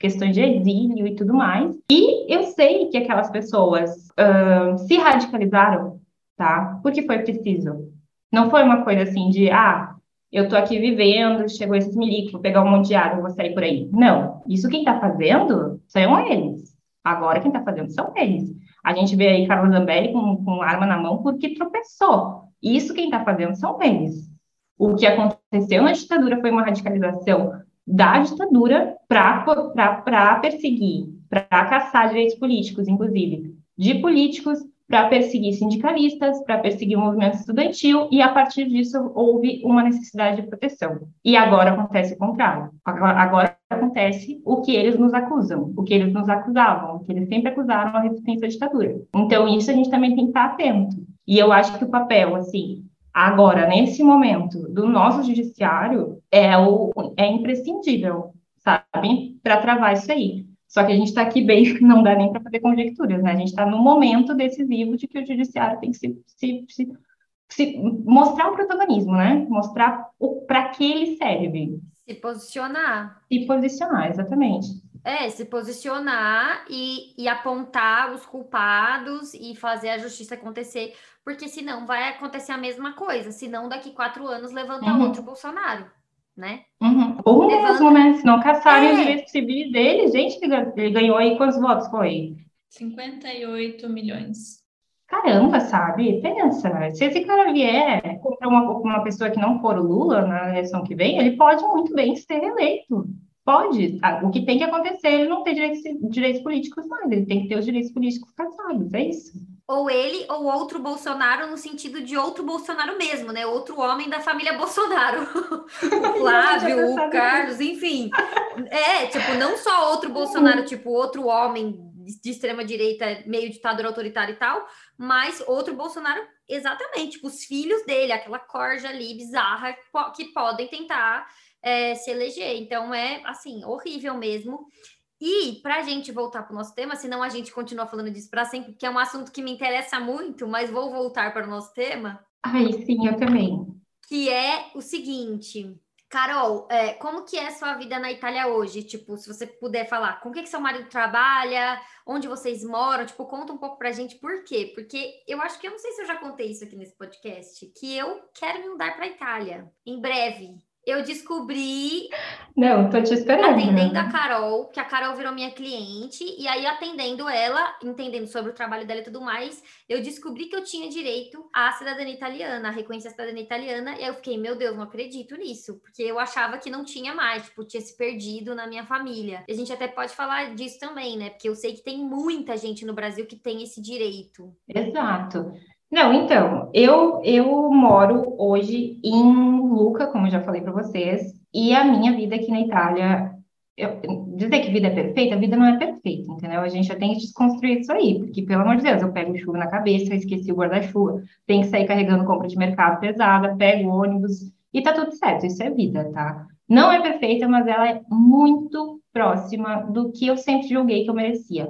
questões de exílio e tudo mais. E eu sei que aquelas pessoas uh, se radicalizaram, tá? Porque foi preciso. Não foi uma coisa assim de, ah, eu tô aqui vivendo, chegou esses milicos, vou pegar um monte de água, vou sair por aí. Não. Isso quem tá fazendo são eles. Agora quem tá fazendo são eles. A gente vê aí Carlos Zambelli com, com arma na mão porque tropeçou. Isso quem está fazendo são eles. O que aconteceu na ditadura foi uma radicalização da ditadura para perseguir, para caçar direitos políticos, inclusive, de políticos, para perseguir sindicalistas, para perseguir o movimento estudantil, e a partir disso houve uma necessidade de proteção. E agora acontece o contrário. Agora, acontece o que eles nos acusam, o que eles nos acusavam, o que eles sempre acusaram a resistência à ditadura. Então, isso a gente também tem que estar atento. E eu acho que o papel, assim, agora, nesse momento, do nosso judiciário, é, o, é imprescindível, sabe, para travar isso aí. Só que a gente está aqui bem, não dá nem para fazer conjecturas, né? A gente está no momento decisivo de que o judiciário tem que se, se, se, se mostrar o protagonismo, né? Mostrar para que ele serve. Se posicionar. Se posicionar, exatamente. É, se posicionar e, e apontar os culpados e fazer a justiça acontecer porque senão vai acontecer a mesma coisa. Senão, daqui quatro anos, levanta uhum. outro Bolsonaro, né? Uhum. Ou levanta... mesmo, né? Se não caçarem é. os direitos civis dele, gente, ele ganhou aí quantos votos foi? 58 milhões. caramba, sabe? Pensa, se esse cara vier contra uma, uma pessoa que não for o Lula na eleição que vem, ele pode muito bem ser eleito. Pode. O que tem que acontecer, ele não tem direitos, direitos políticos mais, ele tem que ter os direitos políticos casados, é isso. Ou ele ou outro Bolsonaro no sentido de outro Bolsonaro mesmo, né? Outro homem da família Bolsonaro. o Flávio, o Carlos, enfim. É, tipo, não só outro Bolsonaro, tipo, outro homem de extrema direita, meio ditador autoritário e tal, mas outro Bolsonaro, exatamente, tipo, os filhos dele, aquela corja ali bizarra que podem tentar é, se eleger. Então é assim, horrível mesmo. E para a gente voltar para o nosso tema, senão a gente continua falando disso para sempre, porque é um assunto que me interessa muito, mas vou voltar para o nosso tema. Ai, sim, eu também. Que é o seguinte, Carol, é, como que é a sua vida na Itália hoje? Tipo, se você puder falar, com o que, que seu marido trabalha, onde vocês moram, tipo, conta um pouco pra gente por quê? Porque eu acho que eu não sei se eu já contei isso aqui nesse podcast, que eu quero me mudar para Itália em breve eu descobri. Não, tô te esperando. Atendendo a Carol, que a Carol virou minha cliente, e aí atendendo ela, entendendo sobre o trabalho dela e tudo mais, eu descobri que eu tinha direito à cidadania italiana, a reconhecer a cidadania italiana, e aí eu fiquei, meu Deus, não acredito nisso, porque eu achava que não tinha mais, tipo, tinha se perdido na minha família. E a gente até pode falar disso também, né? Porque eu sei que tem muita gente no Brasil que tem esse direito. Exato. Não, então, eu, eu moro hoje em Luca, como já falei para vocês, e a minha vida aqui na Itália, eu, dizer que vida é perfeita, a vida não é perfeita, entendeu? A gente já tem que desconstruir isso aí, porque, pelo amor de Deus, eu pego chuva na cabeça, esqueci o guarda-chuva, tenho que sair carregando compra de mercado pesada, pego ônibus, e tá tudo certo, isso é vida, tá? Não é perfeita, mas ela é muito próxima do que eu sempre julguei que eu merecia,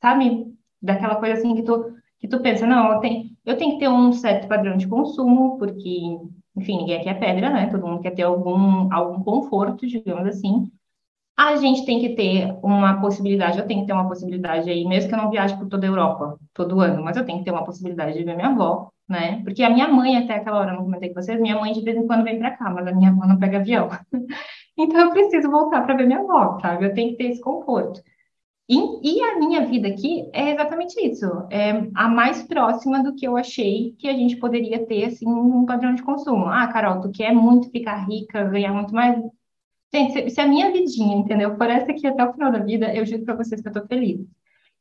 sabe? Daquela coisa assim que tu que tu pensa, não, tenho, eu tenho que ter um certo padrão de consumo, porque, enfim, ninguém aqui é pedra, né? Todo mundo quer ter algum, algum conforto, digamos assim. A gente tem que ter uma possibilidade, eu tenho que ter uma possibilidade aí, mesmo que eu não viaje por toda a Europa todo ano, mas eu tenho que ter uma possibilidade de ver minha avó, né? Porque a minha mãe, até aquela hora, não comentei com vocês, minha mãe de vez em quando vem para cá, mas a minha avó não pega avião. então eu preciso voltar para ver minha avó, sabe? Eu tenho que ter esse conforto. E, e, a minha vida aqui é exatamente isso, é a mais próxima do que eu achei que a gente poderia ter, assim, um padrão de consumo. Ah, Carol, tu quer muito ficar rica, ganhar muito mais? Gente, se, se a minha vidinha, entendeu, for essa aqui até o final da vida, eu juro para vocês que eu tô feliz.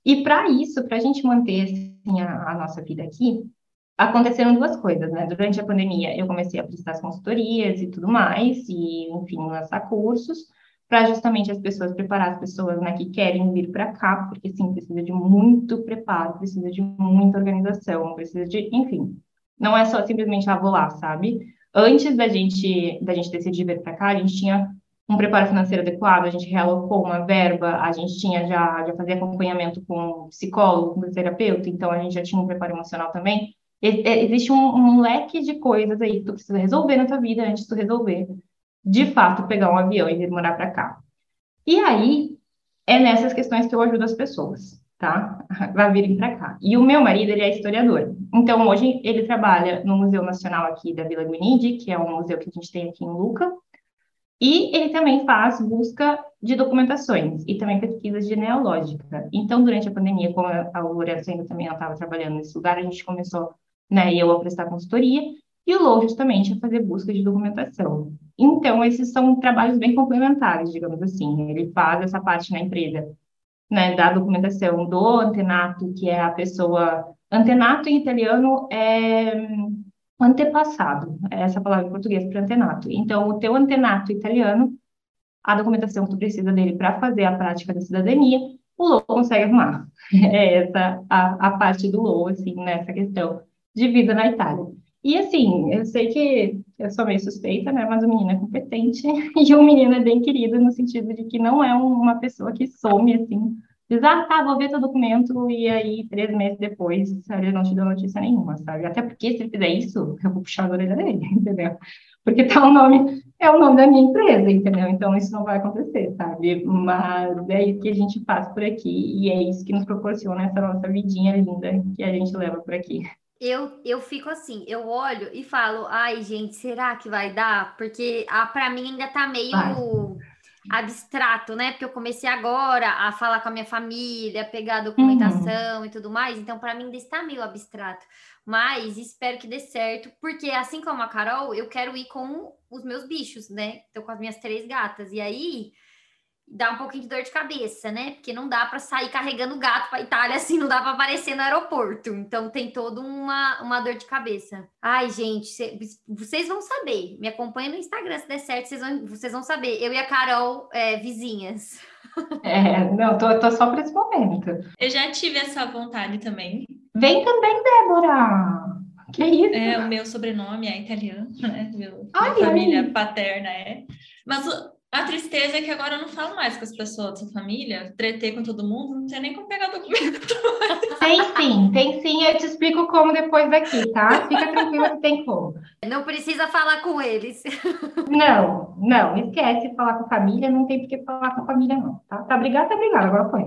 E para isso, para a gente manter, assim, a, a nossa vida aqui, aconteceram duas coisas, né? Durante a pandemia, eu comecei a prestar as consultorias e tudo mais, e, enfim, lançar cursos, para justamente as pessoas preparar as pessoas né, que querem vir para cá, porque sim, precisa de muito preparo, precisa de muita organização, precisa de, enfim, não é só simplesmente ah, vou lá, sabe? Antes da gente da gente decidir vir para cá, a gente tinha um preparo financeiro adequado, a gente realocou uma verba, a gente tinha já já fazia acompanhamento com psicólogo, com terapeuta, então a gente já tinha um preparo emocional também. Existe um, um leque de coisas aí que tu precisa resolver na tua vida antes de tu resolver de fato, pegar um avião e vir morar para cá. E aí, é nessas questões que eu ajudo as pessoas, tá? A virem para cá. E o meu marido, ele é historiador. Então, hoje, ele trabalha no Museu Nacional aqui da Vila Guinindi, que é um museu que a gente tem aqui em Luca. E ele também faz busca de documentações e também pesquisas genealógicas. Então, durante a pandemia, como a Lourenço ainda também estava trabalhando nesse lugar, a gente começou, né, eu a prestar consultoria, e o Low justamente a fazer busca de documentação. Então, esses são trabalhos bem complementares, digamos assim. Ele faz essa parte na empresa, né, da documentação do antenato, que é a pessoa. Antenato em italiano é antepassado, é essa palavra em português para antenato. Então, o teu antenato italiano, a documentação que tu precisa dele para fazer a prática da cidadania, o LOU consegue arrumar. É essa a, a parte do LOU, assim, nessa questão de vida na Itália. E assim, eu sei que eu sou meio suspeita, né? Mas o menino é competente e o menino é bem querido no sentido de que não é uma pessoa que some assim, diz, ah, tá, vou ver teu documento e aí três meses depois ele não te deu notícia nenhuma, sabe? Até porque se ele fizer isso, eu vou puxar a orelha dele, entendeu? Porque tá o nome, é o nome da minha empresa, entendeu? Então isso não vai acontecer, sabe? Mas é isso que a gente faz por aqui e é isso que nos proporciona essa nossa vidinha linda que a gente leva por aqui eu, eu fico assim, eu olho e falo, ai, gente, será que vai dar? Porque ah, para mim ainda tá meio. abstrato, né? Porque eu comecei agora a falar com a minha família, pegar a documentação uhum. e tudo mais, então para mim ainda está meio abstrato. Mas espero que dê certo, porque assim como a Carol, eu quero ir com os meus bichos, né? Estou com as minhas três gatas. E aí dá um pouquinho de dor de cabeça, né? Porque não dá para sair carregando gato para Itália assim, não dá para aparecer no aeroporto. Então tem toda uma, uma dor de cabeça. Ai, gente, cê, vocês vão saber. Me acompanha no Instagram se der certo, vocês vão, vocês vão saber. Eu e a Carol, é, vizinhas. É, não, tô, tô só para esse momento. Eu já tive essa vontade também. Vem também, Débora! Que isso? É, o meu sobrenome é italiano, né? Meu, ai, minha família ai. paterna é. Mas a tristeza é que agora eu não falo mais com as pessoas dessa família, tretei com todo mundo, não sei nem como pegar documento. Tem sim, tem sim, eu te explico como depois daqui, tá? Fica tranquila que tem como. Não precisa falar com eles. Não, não, esquece falar com a família, não tem por que falar com a família não, tá? Tá obrigado, tá obrigado, agora foi.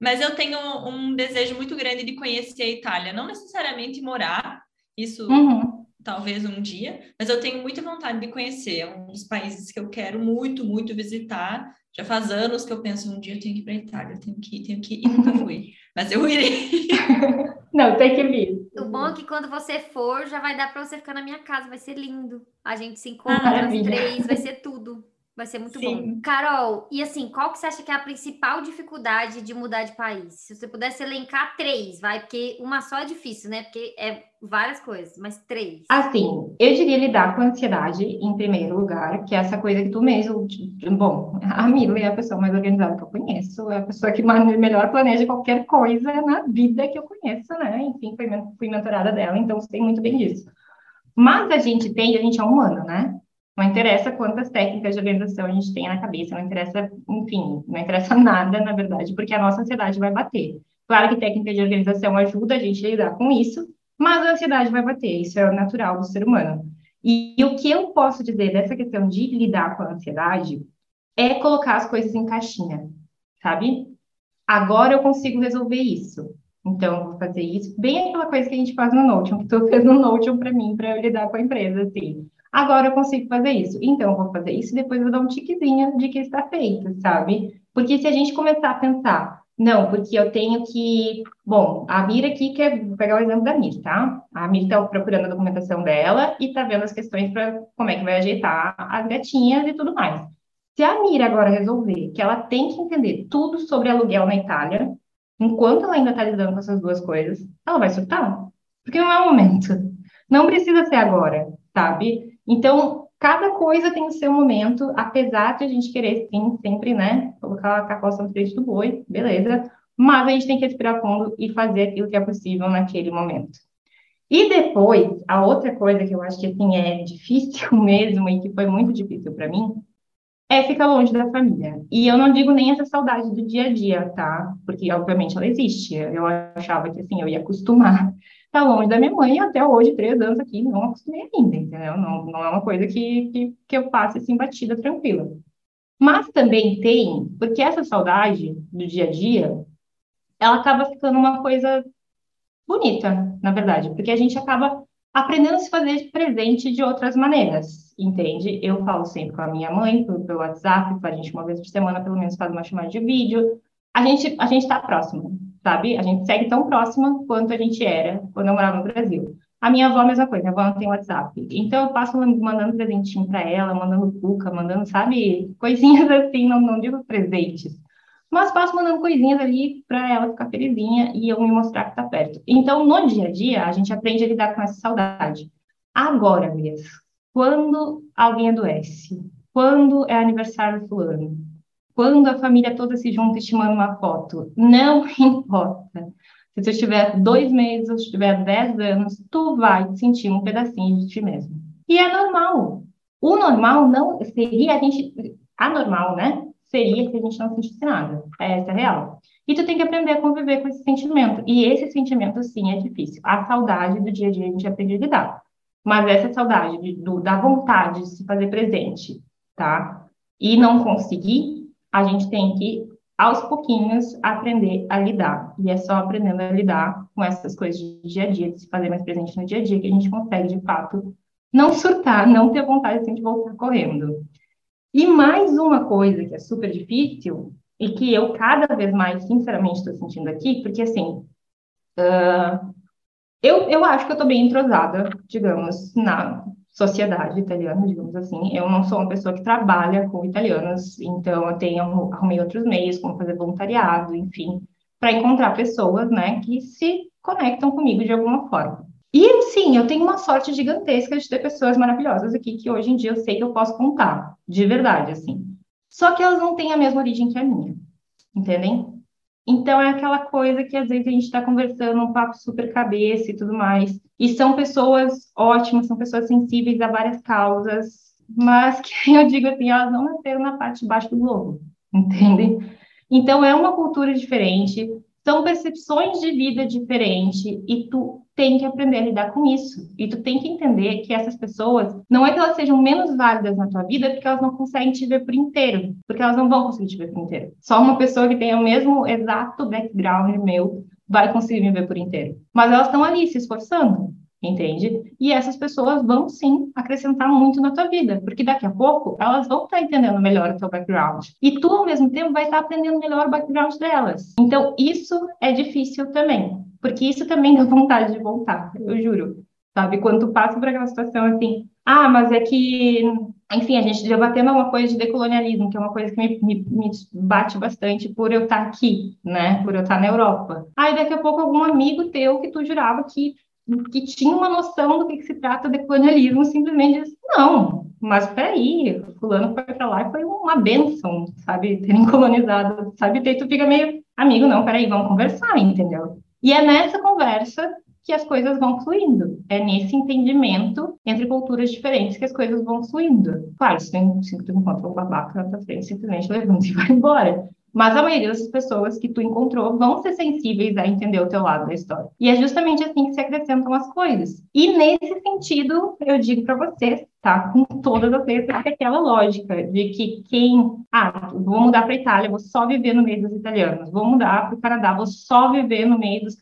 Mas eu tenho um desejo muito grande de conhecer a Itália, não necessariamente morar, isso uhum talvez um dia, mas eu tenho muita vontade de conhecer. É um dos países que eu quero muito, muito visitar. Já faz anos que eu penso, um dia eu tenho que ir para a Itália, tenho que ir, tenho que ir, e nunca fui. mas eu irei. Não, tem que vir. O bom é que quando você for, já vai dar para você ficar na minha casa, vai ser lindo. A gente se encontra, ah, os três, vai ser tudo. Vai ser muito Sim. bom. Carol, e assim, qual que você acha que é a principal dificuldade de mudar de país? Se você pudesse elencar três, vai, porque uma só é difícil, né? Porque é várias coisas, mas três. Assim, eu diria lidar com a ansiedade em primeiro lugar, que é essa coisa que tu mesmo. Bom, a Mila é a pessoa mais organizada que eu conheço, é a pessoa que melhor planeja qualquer coisa na vida que eu conheço, né? Enfim, fui, fui mentorada dela, então sei muito bem disso. Mas a gente tem, a gente é humano, né? Não interessa quantas técnicas de organização a gente tem na cabeça, não interessa, enfim, não interessa nada, na verdade, porque a nossa ansiedade vai bater. Claro que técnica de organização ajuda a gente a lidar com isso, mas a ansiedade vai bater, isso é natural do ser humano. E, e o que eu posso dizer dessa questão de lidar com a ansiedade é colocar as coisas em caixinha, sabe? Agora eu consigo resolver isso. Então, vou fazer isso. Bem aquela coisa que a gente faz no Notion, que tu fez no Notion para mim, para eu lidar com a empresa, assim. Agora eu consigo fazer isso. Então, eu vou fazer isso e depois vou dar um tiquezinho de que está feito, sabe? Porque se a gente começar a pensar, não, porque eu tenho que. Bom, a Mira aqui quer. Vou pegar o exemplo da Mira, tá? A Mira está procurando a documentação dela e está vendo as questões para como é que vai ajeitar as gatinhas e tudo mais. Se a Mira agora resolver que ela tem que entender tudo sobre aluguel na Itália, enquanto ela ainda está lidando com essas duas coisas, ela vai surtar. Porque não é o momento. Não precisa ser agora, sabe? Então, cada coisa tem o seu momento, apesar de a gente querer, sim, sempre, né, colocar a carroça no frente do boi, beleza, mas a gente tem que respirar fundo e fazer aquilo que é possível naquele momento. E depois, a outra coisa que eu acho que, assim, é difícil mesmo e que foi muito difícil para mim, é ficar longe da família. E eu não digo nem essa saudade do dia a dia, tá? Porque, obviamente, ela existe. Eu achava que, assim, eu ia acostumar tá longe da minha mãe até hoje, três anos aqui, não acostumei ainda, entendeu? Não, não é uma coisa que, que, que eu passe assim, batida, tranquila. Mas também tem, porque essa saudade do dia a dia, ela acaba ficando uma coisa bonita, na verdade, porque a gente acaba aprendendo a se fazer presente de outras maneiras, entende? Eu falo sempre com a minha mãe pelo WhatsApp, a gente uma vez por semana pelo menos faz uma chamada de vídeo. A gente a gente está próximo, sabe? A gente segue tão próxima quanto a gente era quando eu morava no Brasil. A minha avó, a mesma coisa, minha avó não tem WhatsApp. Então, eu passo mandando presentinho para ela, mandando cuca, mandando, sabe, coisinhas assim, não, não digo presentes, mas passo mandando coisinhas ali para ela ficar felizinha e eu me mostrar que está perto. Então, no dia a dia, a gente aprende a lidar com essa saudade. Agora, mesmo, quando alguém adoece, quando é aniversário do fulano, quando a família toda se junta e te manda uma foto, não importa. Se tu estiver dois meses ou se estiver dez anos, tu vai sentir um pedacinho de ti mesmo. E é normal. O normal não seria a gente. Anormal, né? Seria se a gente não sentisse nada. Essa é a real. E tu tem que aprender a conviver com esse sentimento. E esse sentimento, sim, é difícil. A saudade do dia a dia a gente aprende a lidar. Mas essa saudade de, do, da vontade de se fazer presente, tá? E não conseguir, a gente tem que, aos pouquinhos, aprender a lidar. E é só aprendendo a lidar com essas coisas de dia a dia, de se fazer mais presente no dia a dia, que a gente consegue, de fato, não surtar, não ter vontade assim, de voltar correndo. E mais uma coisa que é super difícil e que eu cada vez mais, sinceramente, estou sentindo aqui, porque assim, uh, eu, eu acho que eu estou bem entrosada, digamos, na sociedade italiana, digamos assim. Eu não sou uma pessoa que trabalha com italianos, então eu tenho arrumei outros meios, como fazer voluntariado, enfim, para encontrar pessoas, né, que se conectam comigo de alguma forma. E sim, eu tenho uma sorte gigantesca de ter pessoas maravilhosas aqui que hoje em dia eu sei que eu posso contar, de verdade, assim. Só que elas não têm a mesma origem que a minha, entendem? Então é aquela coisa que às vezes a gente está conversando, um papo super cabeça e tudo mais. E são pessoas ótimas, são pessoas sensíveis a várias causas, mas que eu digo assim, elas não nasceram na parte de baixo do globo, entende? Então é uma cultura diferente, são percepções de vida diferentes e tu tem que aprender a lidar com isso. E tu tem que entender que essas pessoas, não é que elas sejam menos válidas na tua vida porque elas não conseguem te ver por inteiro, porque elas não vão conseguir te ver por inteiro. Só uma pessoa que tem o mesmo exato background meu vai conseguir me ver por inteiro. Mas elas estão ali se esforçando entende? E essas pessoas vão sim acrescentar muito na tua vida, porque daqui a pouco elas vão estar entendendo melhor o teu background e tu ao mesmo tempo vai estar aprendendo melhor o background delas. Então isso é difícil também, porque isso também dá vontade de voltar, eu juro. Sabe, quando tu passa por aquela situação assim, ah, mas é que, enfim, a gente debatendo uma coisa de decolonialismo, que é uma coisa que me, me, me, bate bastante por eu estar aqui, né, por eu estar na Europa. Aí daqui a pouco algum amigo teu que tu jurava que que tinha uma noção do que, que se trata de colonialismo, simplesmente disse, não, mas peraí, fulano foi para lá e foi uma benção, sabe, terem colonizado, sabe, e tu fica meio, amigo, não, peraí, vamos conversar, entendeu? E é nessa conversa que as coisas vão fluindo. É nesse entendimento entre culturas diferentes que as coisas vão fluindo. Claro, se tu, se tu encontra um babaca na tua frente, simplesmente levanta e vai embora. Mas a maioria das pessoas que tu encontrou vão ser sensíveis a entender o teu lado da história. E é justamente assim que se acrescentam as coisas. E nesse sentido, eu digo para vocês, tá? Com todas as letras, que aquela lógica de que quem. Ah, vou mudar para Itália, vou só viver no meio dos italianos. Vou mudar para o Canadá, vou só viver no meio dos,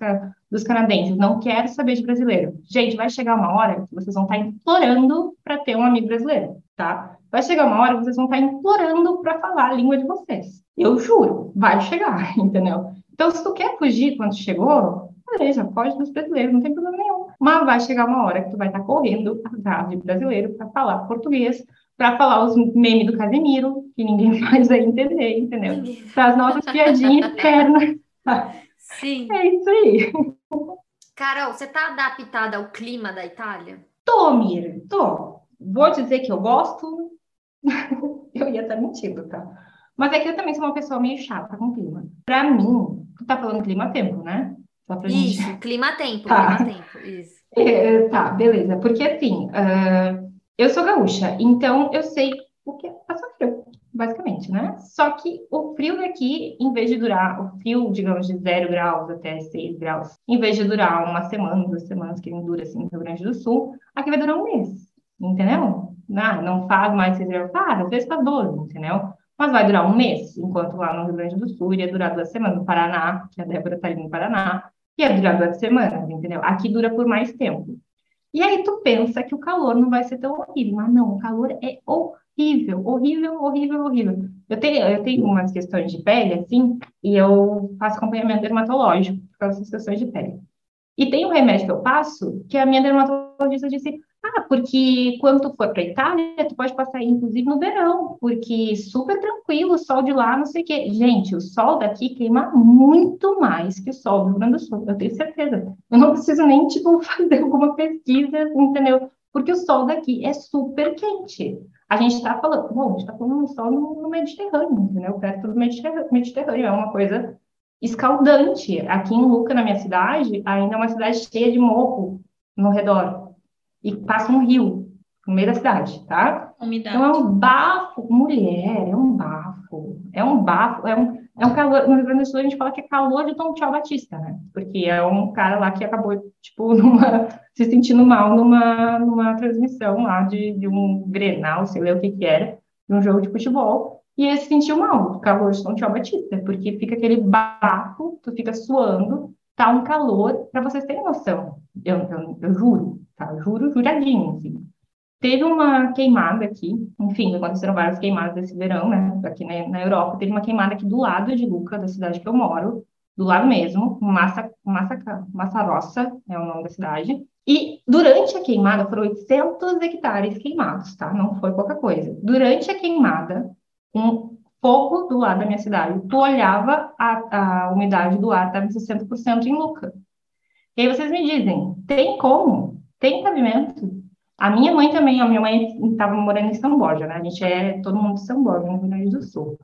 dos canadenses. Não quero saber de brasileiro. Gente, vai chegar uma hora que vocês vão estar implorando para ter um amigo brasileiro, tá? Vai chegar uma hora que vocês vão estar implorando para falar a língua de vocês. Eu juro, vai chegar, entendeu? Então, se tu quer fugir quando chegou, beleza, pode dos brasileiros, não tem problema nenhum. Mas vai chegar uma hora que tu vai estar correndo atrás de brasileiro para falar português, para falar os memes do Casemiro, que ninguém mais vai entender, entendeu? Para as nossas piadinhas internas. Sim. É isso aí. Carol, você está adaptada ao clima da Itália? Tô, Miriam, tô. Vou dizer que eu gosto. eu ia estar mentindo, tá? Mas é que eu também sou uma pessoa meio chata com clima. Para mim, tu tá falando clima-tempo, né? Isso, gente... clima-tempo, tá. clima-tempo, isso. É, tá, beleza. Porque assim, uh, eu sou gaúcha, então eu sei o que é passar frio, basicamente, né? Só que o frio daqui, em vez de durar, o frio, digamos, de 0 graus até 6 graus, em vez de durar uma semana, duas semanas, que não dura assim no Rio Grande do Sul, aqui vai durar um mês, entendeu? Não, não faz mais 6 graus, ah, às vezes faz 12, entendeu? mas vai durar um mês, enquanto lá no Rio Grande do Sul ia durar duas semanas, no Paraná, que a Débora está ali no Paraná, ia durar duas semanas, entendeu? Aqui dura por mais tempo. E aí tu pensa que o calor não vai ser tão horrível, mas não, o calor é horrível, horrível, horrível, horrível. Eu tenho, eu tenho umas questões de pele, assim, e eu faço acompanhamento dermatológico por causa dessas questões de pele. E tem um remédio que eu passo que a minha dermatologista disse, ah, porque quando tu for para Itália, tu pode passar aí, inclusive, no verão, porque super tranquilo, o sol de lá, não sei o quê. Gente, o sol daqui queima muito mais que o sol do Rio Grande do Sul, eu tenho certeza. Eu não preciso nem, tipo, fazer alguma pesquisa, entendeu? Porque o sol daqui é super quente. A gente está falando, bom, a gente está falando do sol no, no Mediterrâneo, entendeu? Perto do Mediterrâneo, é uma coisa escaldante. Aqui em Luca, na minha cidade, ainda é uma cidade cheia de morro no redor e passa um rio no meio da cidade, tá? Umidade. Então é um bafo, mulher, é um bafo, é um bafo, é um, é um calor. No Rio Grande do Sul a gente fala que é calor de Tom Tchau Batista, né? Porque é um cara lá que acabou, tipo, numa, se sentindo mal numa, numa transmissão lá de, de um Grenal, sei lá o que que era, de um jogo de futebol. E ele se sentiu mal, calor de Tom Tchau Batista, porque fica aquele bafo, tu fica suando, tá um calor, para vocês terem noção. Eu, eu, eu juro, tá? Juro, juradinho, assim. Teve uma queimada aqui, enfim, aconteceram várias queimadas esse verão, né? Aqui na, na Europa, teve uma queimada aqui do lado de Luca, da cidade que eu moro, do lado mesmo, Massa, Massa, Massa Rossa é o nome da cidade. E durante a queimada foram 800 hectares queimados, tá? Não foi pouca coisa. Durante a queimada, um fogo do lado da minha cidade, tu olhava a, a umidade do ar, estava em 60% em Luca. E aí vocês me dizem, tem como? Tem cabimento? A minha mãe também, a minha mãe estava morando em São Borja, né? A gente é todo mundo de São Borja, no Rio Grande do Sul.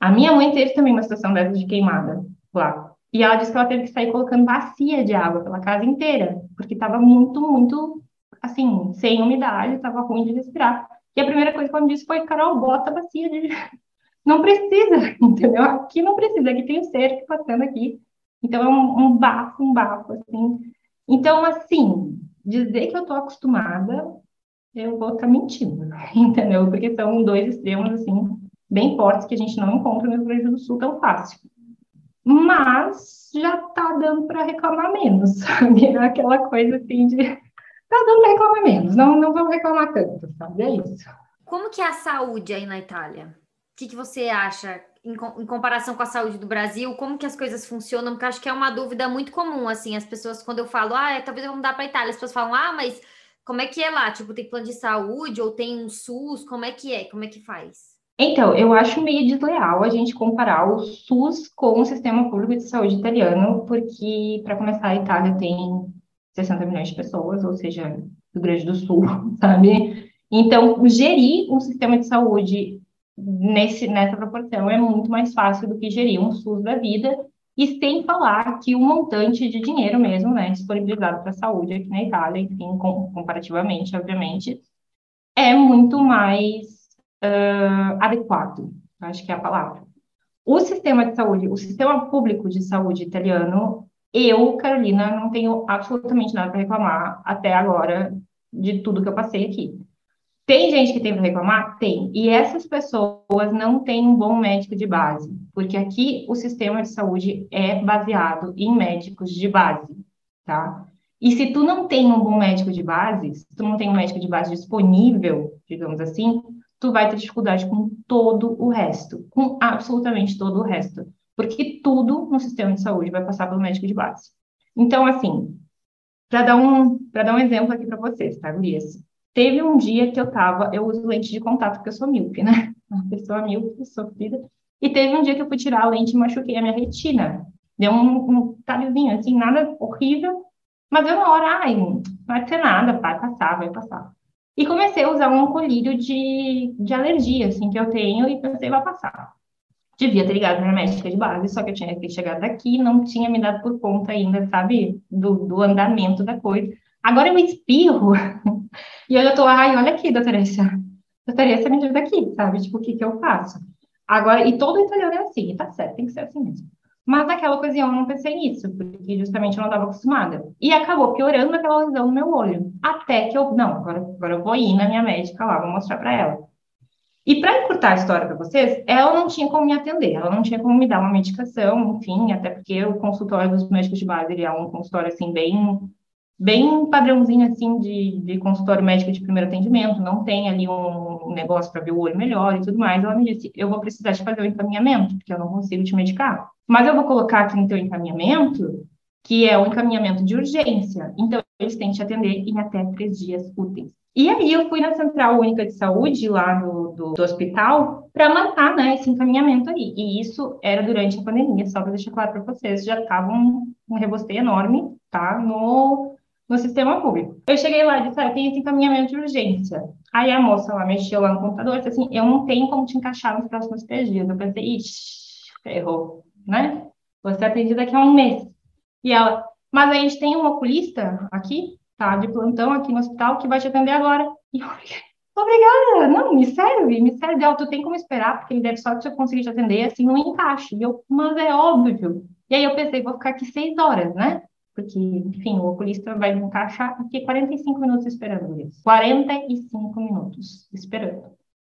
A minha mãe teve também uma situação dessa de queimada lá. E ela disse que ela teve que sair colocando bacia de água pela casa inteira, porque estava muito, muito, assim, sem umidade, estava ruim de respirar. E a primeira coisa que ela me disse foi, Carol, bota a bacia de... Não precisa, entendeu? Aqui não precisa, aqui tem o cerco passando aqui. Então, é um, um bafo, um bafo, assim. Então, assim, dizer que eu estou acostumada, eu vou estar tá mentindo, entendeu? Porque são dois extremos, assim, bem fortes que a gente não encontra no Rio Grande do Sul tão fácil. Mas já está dando para reclamar menos, sabe? É aquela coisa assim de. Está dando para reclamar menos, não, não vamos reclamar tanto, sabe? É isso. Como que é a saúde aí na Itália? O que, que você acha em, em, comparação com a saúde do Brasil, como que as coisas funcionam, porque acho que é uma dúvida muito comum, assim, as pessoas, quando eu falo, ah, é, talvez eu vou mudar para Itália, as pessoas falam, ah, mas como é que é lá? Tipo, tem plano de saúde ou tem um SUS? Como é que é? Como é que faz? Então, eu acho meio desleal a gente comparar o SUS com o sistema público de saúde italiano, porque, para começar, a Itália tem 60 milhões de pessoas, ou seja, Rio Grande do Sul, sabe? Então, gerir um sistema de saúde nesse, nessa proporção é muito mais fácil do que gerir um SUS da vida, e sem falar que o montante de dinheiro mesmo, né, disponibilizado para a saúde aqui na Itália, enfim, com, comparativamente, obviamente, é muito mais uh, adequado, acho que é a palavra. O sistema de saúde, o sistema público de saúde italiano, eu, Carolina, não tenho absolutamente nada para reclamar até agora de tudo que eu passei aqui. Tem gente que tem para reclamar? Tem. E essas pessoas não têm um bom médico de base, porque aqui o sistema de saúde é baseado em médicos de base, tá? E se tu não tem um bom médico de base, se tu não tem um médico de base disponível, digamos assim, tu vai ter dificuldade com todo o resto, com absolutamente todo o resto, porque tudo no sistema de saúde vai passar pelo médico de base. Então, assim, para dar um para dar um exemplo aqui para vocês, tá, Gurias? Teve um dia que eu tava, eu uso lente de contato porque eu sou míope, né? Uma pessoa míope, sofrida. E teve um dia que eu fui tirar a lente e machuquei a minha retina. Deu um, um talhozinho, assim, nada horrível. Mas eu na hora, ai, não vai ser nada, vai passar, vai passar. E comecei a usar um colírio de, de alergia, assim, que eu tenho e pensei, vai passar. Devia ter ligado na médica de base, só que eu tinha que ter chegado aqui, não tinha me dado por conta ainda, sabe, do, do andamento da coisa. Agora eu espirro e eu já tô, ai, olha aqui, doutora Essa. Doutora Essa me ajuda aqui, sabe? Tipo, o que que eu faço? Agora, e todo italiano é assim, tá certo, tem que ser assim mesmo. Mas naquela ocasião eu não pensei nisso, porque justamente eu não estava acostumada. E acabou piorando aquela lesão no meu olho. Até que eu, não, agora, agora eu vou ir na minha médica lá, vou mostrar para ela. E para encurtar a história para vocês, ela não tinha como me atender, ela não tinha como me dar uma medicação, enfim, até porque o consultório dos médicos de base ele é um consultório assim bem bem padrãozinho assim de, de consultório médico de primeiro atendimento, não tem ali um negócio para ver o olho melhor e tudo mais. Ela me disse: eu vou precisar de fazer o encaminhamento, porque eu não consigo te medicar. Mas eu vou colocar aqui no teu encaminhamento, que é o encaminhamento de urgência. Então, eles têm que te atender em até três dias úteis. E aí eu fui na Central Única de Saúde, lá no, do, do hospital, para marcar né, esse encaminhamento aí. E isso era durante a pandemia, só para deixar claro para vocês, já estava um, um enorme, tá? No, no sistema público. Eu cheguei lá e disse, ah, tem esse encaminhamento de urgência. Aí a moça lá mexeu lá no computador e disse assim, eu não tenho como te encaixar nos próximos três dias. Eu pensei, ixi, ferrou, né? Você é daqui a um mês. E ela, mas a gente tem um oculista aqui, tá, de plantão aqui no hospital, que vai te atender agora. E eu obrigada, não, me serve, me serve. Ela, tu tem como esperar, porque ele deve só te conseguir te atender, assim, no encaixe. E eu, mas é óbvio. E aí eu pensei, vou ficar aqui seis horas, né? Porque, enfim, o oculista vai encaixar aqui 45 minutos esperando isso. 45 minutos esperando.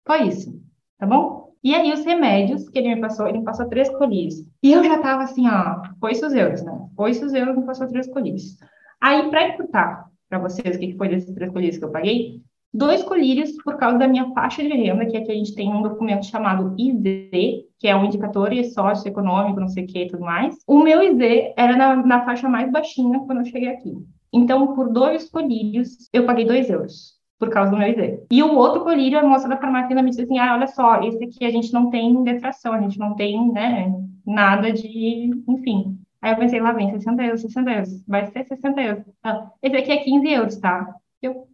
Foi isso, tá bom? E aí os remédios que ele me passou, ele me passou três colírios. E eu já tava assim, ó, foi os euros, né? Foi os euros, me passou três colírios. Aí, para encurtar para vocês o que foi desses três colírios que eu paguei, dois colírios por causa da minha faixa de renda, que aqui a gente tem um documento chamado IZ, que é um indicador socioeconômico, não sei o que e tudo mais. O meu IZ era na, na faixa mais baixinha quando eu cheguei aqui. Então, por dois colírios, eu paguei dois euros por causa do meu IZ. E o outro colírio, a moça da farmácia me disse assim, ah, olha só, esse aqui a gente não tem detração, a gente não tem, né, nada de, enfim. Aí eu pensei, lá vem, 60 euros, 60 euros, vai ser 60 euros. Ah, esse aqui é 15 euros, tá? Eu,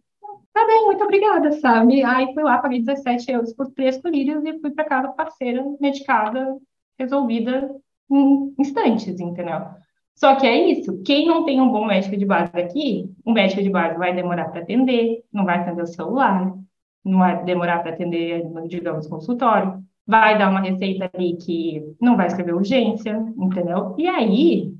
tá bem, muito obrigada, sabe? Aí fui lá, paguei 17 euros por três colírios e fui para casa parceira, medicada, resolvida em instantes, entendeu? Só que é isso, quem não tem um bom médico de base aqui, o médico de base vai demorar para atender, não vai atender o celular, não vai demorar para atender, digamos, consultório, vai dar uma receita ali que não vai escrever urgência, entendeu? E aí,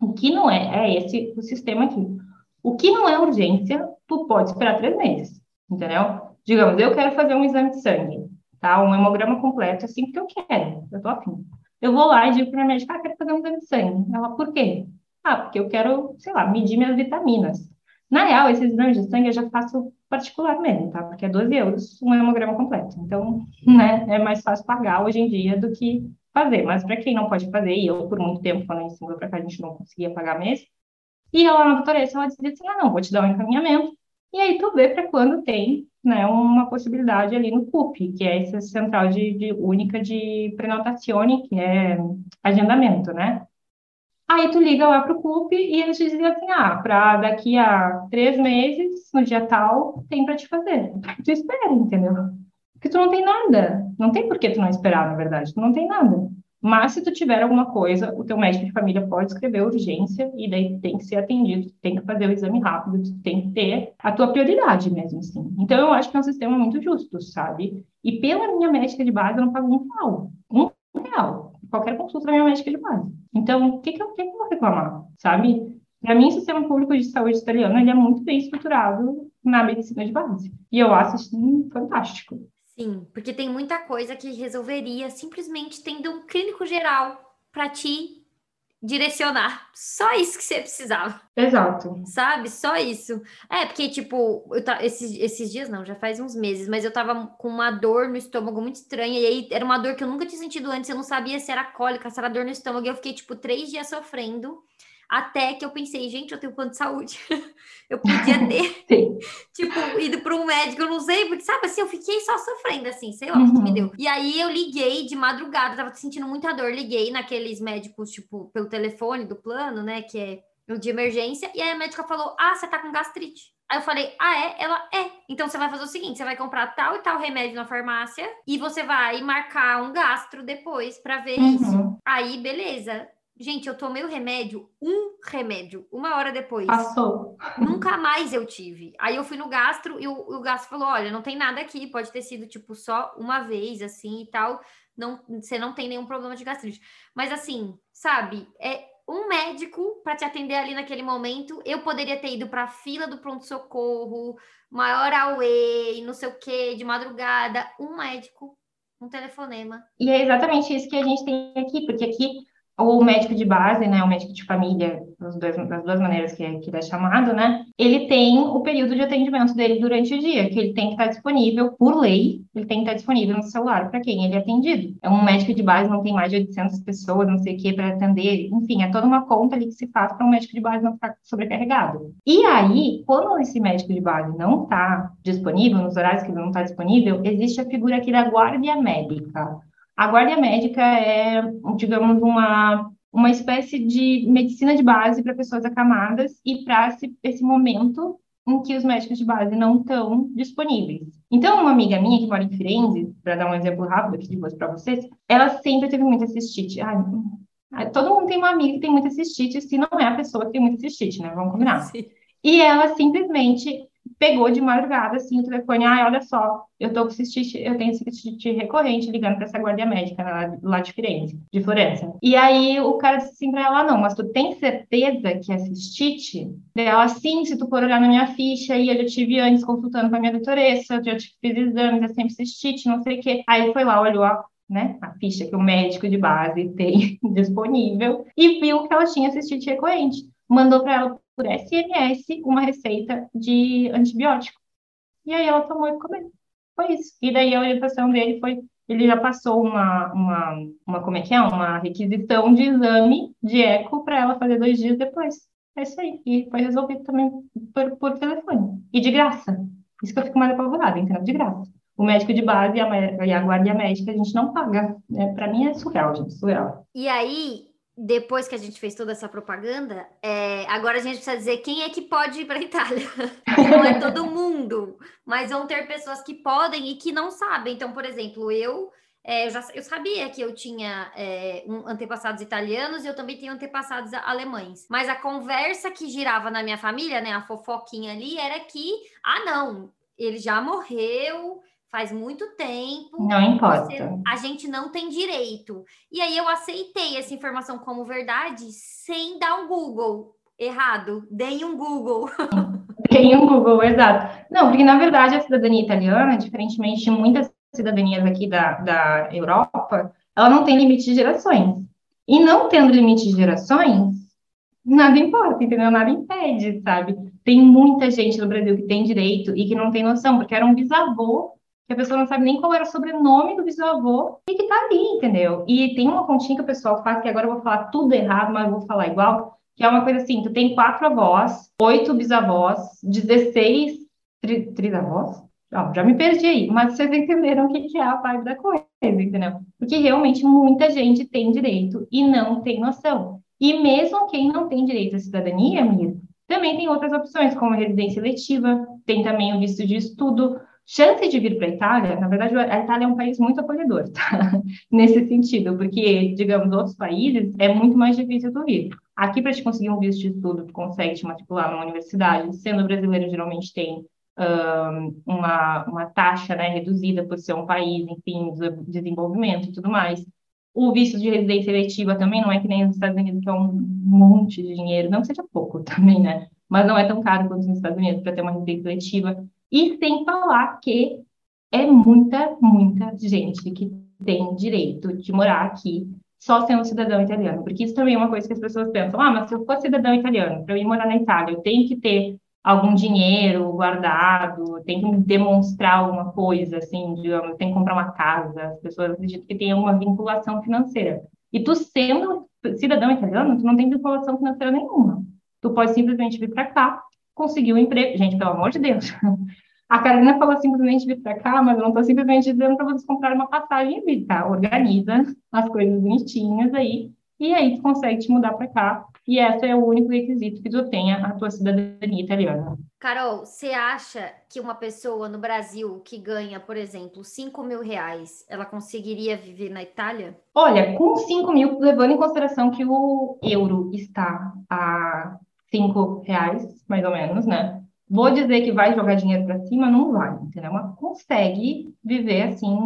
o que não é, é esse o sistema aqui. O que não é urgência, tu pode esperar três meses, entendeu? Digamos, eu quero fazer um exame de sangue, tá? Um hemograma completo, assim, porque eu quero, eu tô afim. Eu vou lá e digo para minha médica, ah, quero fazer um exame de sangue. Ela, por quê? Ah, porque eu quero, sei lá, medir minhas vitaminas. Na real, esses exames de sangue eu já faço particular mesmo, tá? Porque é 12 euros um hemograma completo. Então, né, é mais fácil pagar hoje em dia do que fazer. Mas para quem não pode fazer, e eu por muito tempo, quando eu ensino para cá, a gente não conseguia pagar mesmo. E ela na doutoressa, ela dizia assim, ah, não, vou te dar um encaminhamento. E aí tu vê para quando tem né, uma possibilidade ali no CUP, que é essa central de, de única de prenotazione, que é agendamento, né? Aí tu liga lá para o CUP e eles dizem assim, ah, para daqui a três meses, no dia tal, tem para te fazer. Tu espera, entendeu? Porque tu não tem nada. Não tem por que tu não esperar, na verdade. Tu não tem nada. Mas se tu tiver alguma coisa, o teu médico de família pode escrever urgência e daí tem que ser atendido, tem que fazer o exame rápido, tem que ter a tua prioridade mesmo, assim. Então eu acho que é um sistema muito justo, sabe? E pela minha médica de base eu não pago um real, um real, qualquer consulta da minha médica de base. Então o que que eu, que que eu vou reclamar, sabe? Para mim, o sistema público de saúde italiano ele é muito bem estruturado na medicina de base. E eu acho assim, fantástico. Sim, porque tem muita coisa que resolveria simplesmente tendo um clínico geral para te direcionar. Só isso que você precisava. Exato. Sabe? Só isso. É, porque, tipo, eu tá, esses, esses dias não, já faz uns meses, mas eu tava com uma dor no estômago muito estranha. E aí era uma dor que eu nunca tinha sentido antes. Eu não sabia se era cólica, se era dor no estômago. E eu fiquei, tipo, três dias sofrendo. Até que eu pensei, gente, eu tenho plano de saúde. eu podia ter, tipo, ido para um médico, eu não sei, porque, sabe, assim, eu fiquei só sofrendo, assim, sei lá o que me uhum. deu. E aí eu liguei de madrugada, tava sentindo muita dor, liguei naqueles médicos, tipo, pelo telefone do plano, né, que é o de emergência, e aí a médica falou, ah, você tá com gastrite. Aí eu falei, ah, é? Ela é. Então você vai fazer o seguinte: você vai comprar tal e tal remédio na farmácia e você vai marcar um gastro depois para ver uhum. isso. Aí, beleza. Gente, eu tomei o remédio, um remédio, uma hora depois. Passou. Nunca mais eu tive. Aí eu fui no gastro e o, o gastro falou: olha, não tem nada aqui, pode ter sido, tipo, só uma vez, assim e tal. Não, você não tem nenhum problema de gastrite. Mas assim, sabe, é um médico para te atender ali naquele momento. Eu poderia ter ido para a fila do pronto-socorro, maior away, não sei o quê, de madrugada. Um médico, um telefonema. E é exatamente isso que a gente tem aqui, porque aqui o médico de base, né, o médico de família, das duas, das duas maneiras que, é, que ele é chamado, né, ele tem o período de atendimento dele durante o dia, que ele tem que estar disponível, por lei, ele tem que estar disponível no celular para quem ele é atendido. É um médico de base não tem mais de 800 pessoas, não sei o que, para atender, enfim, é toda uma conta ali que se faz para um médico de base não ficar sobrecarregado. E aí, quando esse médico de base não está disponível, nos horários que ele não está disponível, existe a figura aqui da guarda médica. A guarda médica é, digamos, uma, uma espécie de medicina de base para pessoas acamadas e para esse, esse momento em que os médicos de base não estão disponíveis. Então, uma amiga minha que mora em Firenze, para dar um exemplo rápido aqui de voz para vocês, ela sempre teve muita cistite. Ai, todo mundo tem uma amiga que tem muita cistite, se não é a pessoa que tem muita cistite, né? Vamos combinar. Sim. E ela simplesmente pegou de madrugada, assim, o telefone, ah, olha só, eu tô com cistite, eu tenho cistite recorrente ligando para essa guarda médica lá, lá de Firenze, de Florença. E aí o cara disse assim para ela, não, mas tu tem certeza que é cistite? Ela, sim, se tu for olhar na minha ficha, e eu já tive antes consultando com a minha doutoressa, eu já fiz exames, é sempre cistite, não sei o quê. Aí foi lá, olhou a né, a ficha que o médico de base tem disponível e viu que ela tinha cistite recorrente. Mandou para ela por SMS uma receita de antibiótico. E aí ela tomou e comeu. Foi isso. E daí a orientação dele foi, ele já passou uma, uma, uma como é que é? Uma requisição de exame de eco para ela fazer dois dias depois. É isso aí. E foi resolvido também por, por telefone. E de graça. Isso que eu fico mais apavorada, entendeu? De graça. O médico de base e a, e a guarda médica a gente não paga. Né? Para mim é surreal, gente, surreal. E aí, depois que a gente fez toda essa propaganda, é, agora a gente precisa dizer quem é que pode ir para a Itália. Não é todo mundo, mas vão ter pessoas que podem e que não sabem. Então, por exemplo, eu é, eu, já, eu sabia que eu tinha é, um, antepassados italianos e eu também tenho antepassados alemães. Mas a conversa que girava na minha família, né, a fofoquinha ali, era que, ah, não, ele já morreu, faz muito tempo. Não importa. Você, a gente não tem direito. E aí eu aceitei essa informação como verdade sem dar um Google errado. Dei um Google. Dei um Google, exato. Não, porque na verdade a cidadania italiana, diferentemente de muitas cidadanias aqui da, da Europa, ela não tem limite de gerações. E não tendo limite de gerações, nada importa, entendeu? Nada impede, sabe? Tem muita gente no Brasil que tem direito e que não tem noção, porque era um bisavô que a pessoa não sabe nem qual era o sobrenome do bisavô e que tá ali, entendeu? E tem uma continha que o pessoal faz, que agora eu vou falar tudo errado, mas eu vou falar igual, que é uma coisa assim, tu tem quatro avós, oito bisavós, 16 tri, trisavós, oh, já me perdi aí, mas vocês entenderam o que é a parte da coisa, entendeu? Porque realmente muita gente tem direito e não tem noção. E mesmo quem não tem direito à cidadania, Mir, também tem outras opções, como residência eletiva, tem também o visto de estudo, chance de vir para a Itália, na verdade, a Itália é um país muito acolhedor, tá? Nesse sentido, porque, digamos, outros países é muito mais difícil tu vir. Aqui, para te conseguir um visto de estudo, tu consegue te matricular numa universidade, sendo brasileiro, geralmente tem um, uma, uma taxa né, reduzida por ser um país, enfim, de desenvolvimento e tudo mais. O visto de residência eletiva também não é que nem nos Estados Unidos, que é um monte de dinheiro, não que seja pouco também, né? Mas não é tão caro quanto nos Estados Unidos para ter uma residência eletiva. E sem falar que é muita, muita gente que tem direito de morar aqui só sendo cidadão italiano. Porque isso também é uma coisa que as pessoas pensam: ah, mas se eu for cidadão italiano, para eu ir morar na Itália, eu tenho que ter algum dinheiro guardado, tem que demonstrar alguma coisa, assim, digamos, tem que comprar uma casa. As pessoas acreditam que tem uma vinculação financeira. E tu sendo cidadão italiano, tu não tem vinculação financeira nenhuma. Tu pode simplesmente vir para cá conseguiu um emprego. Gente, pelo amor de Deus. A Carolina falou simplesmente vir para cá, mas eu não estou simplesmente dizendo para vocês comprarem uma passagem e vir, tá? Organiza as coisas bonitinhas aí, e aí tu consegue te mudar para cá. E esse é o único requisito que tu tenha a tua cidadania italiana. Carol, você acha que uma pessoa no Brasil que ganha, por exemplo, 5 mil reais, ela conseguiria viver na Itália? Olha, com 5 mil, levando em consideração que o euro está a cinco reais, mais ou menos, né? Vou dizer que vai jogar dinheiro para cima, não vai, entendeu? Mas consegue viver assim,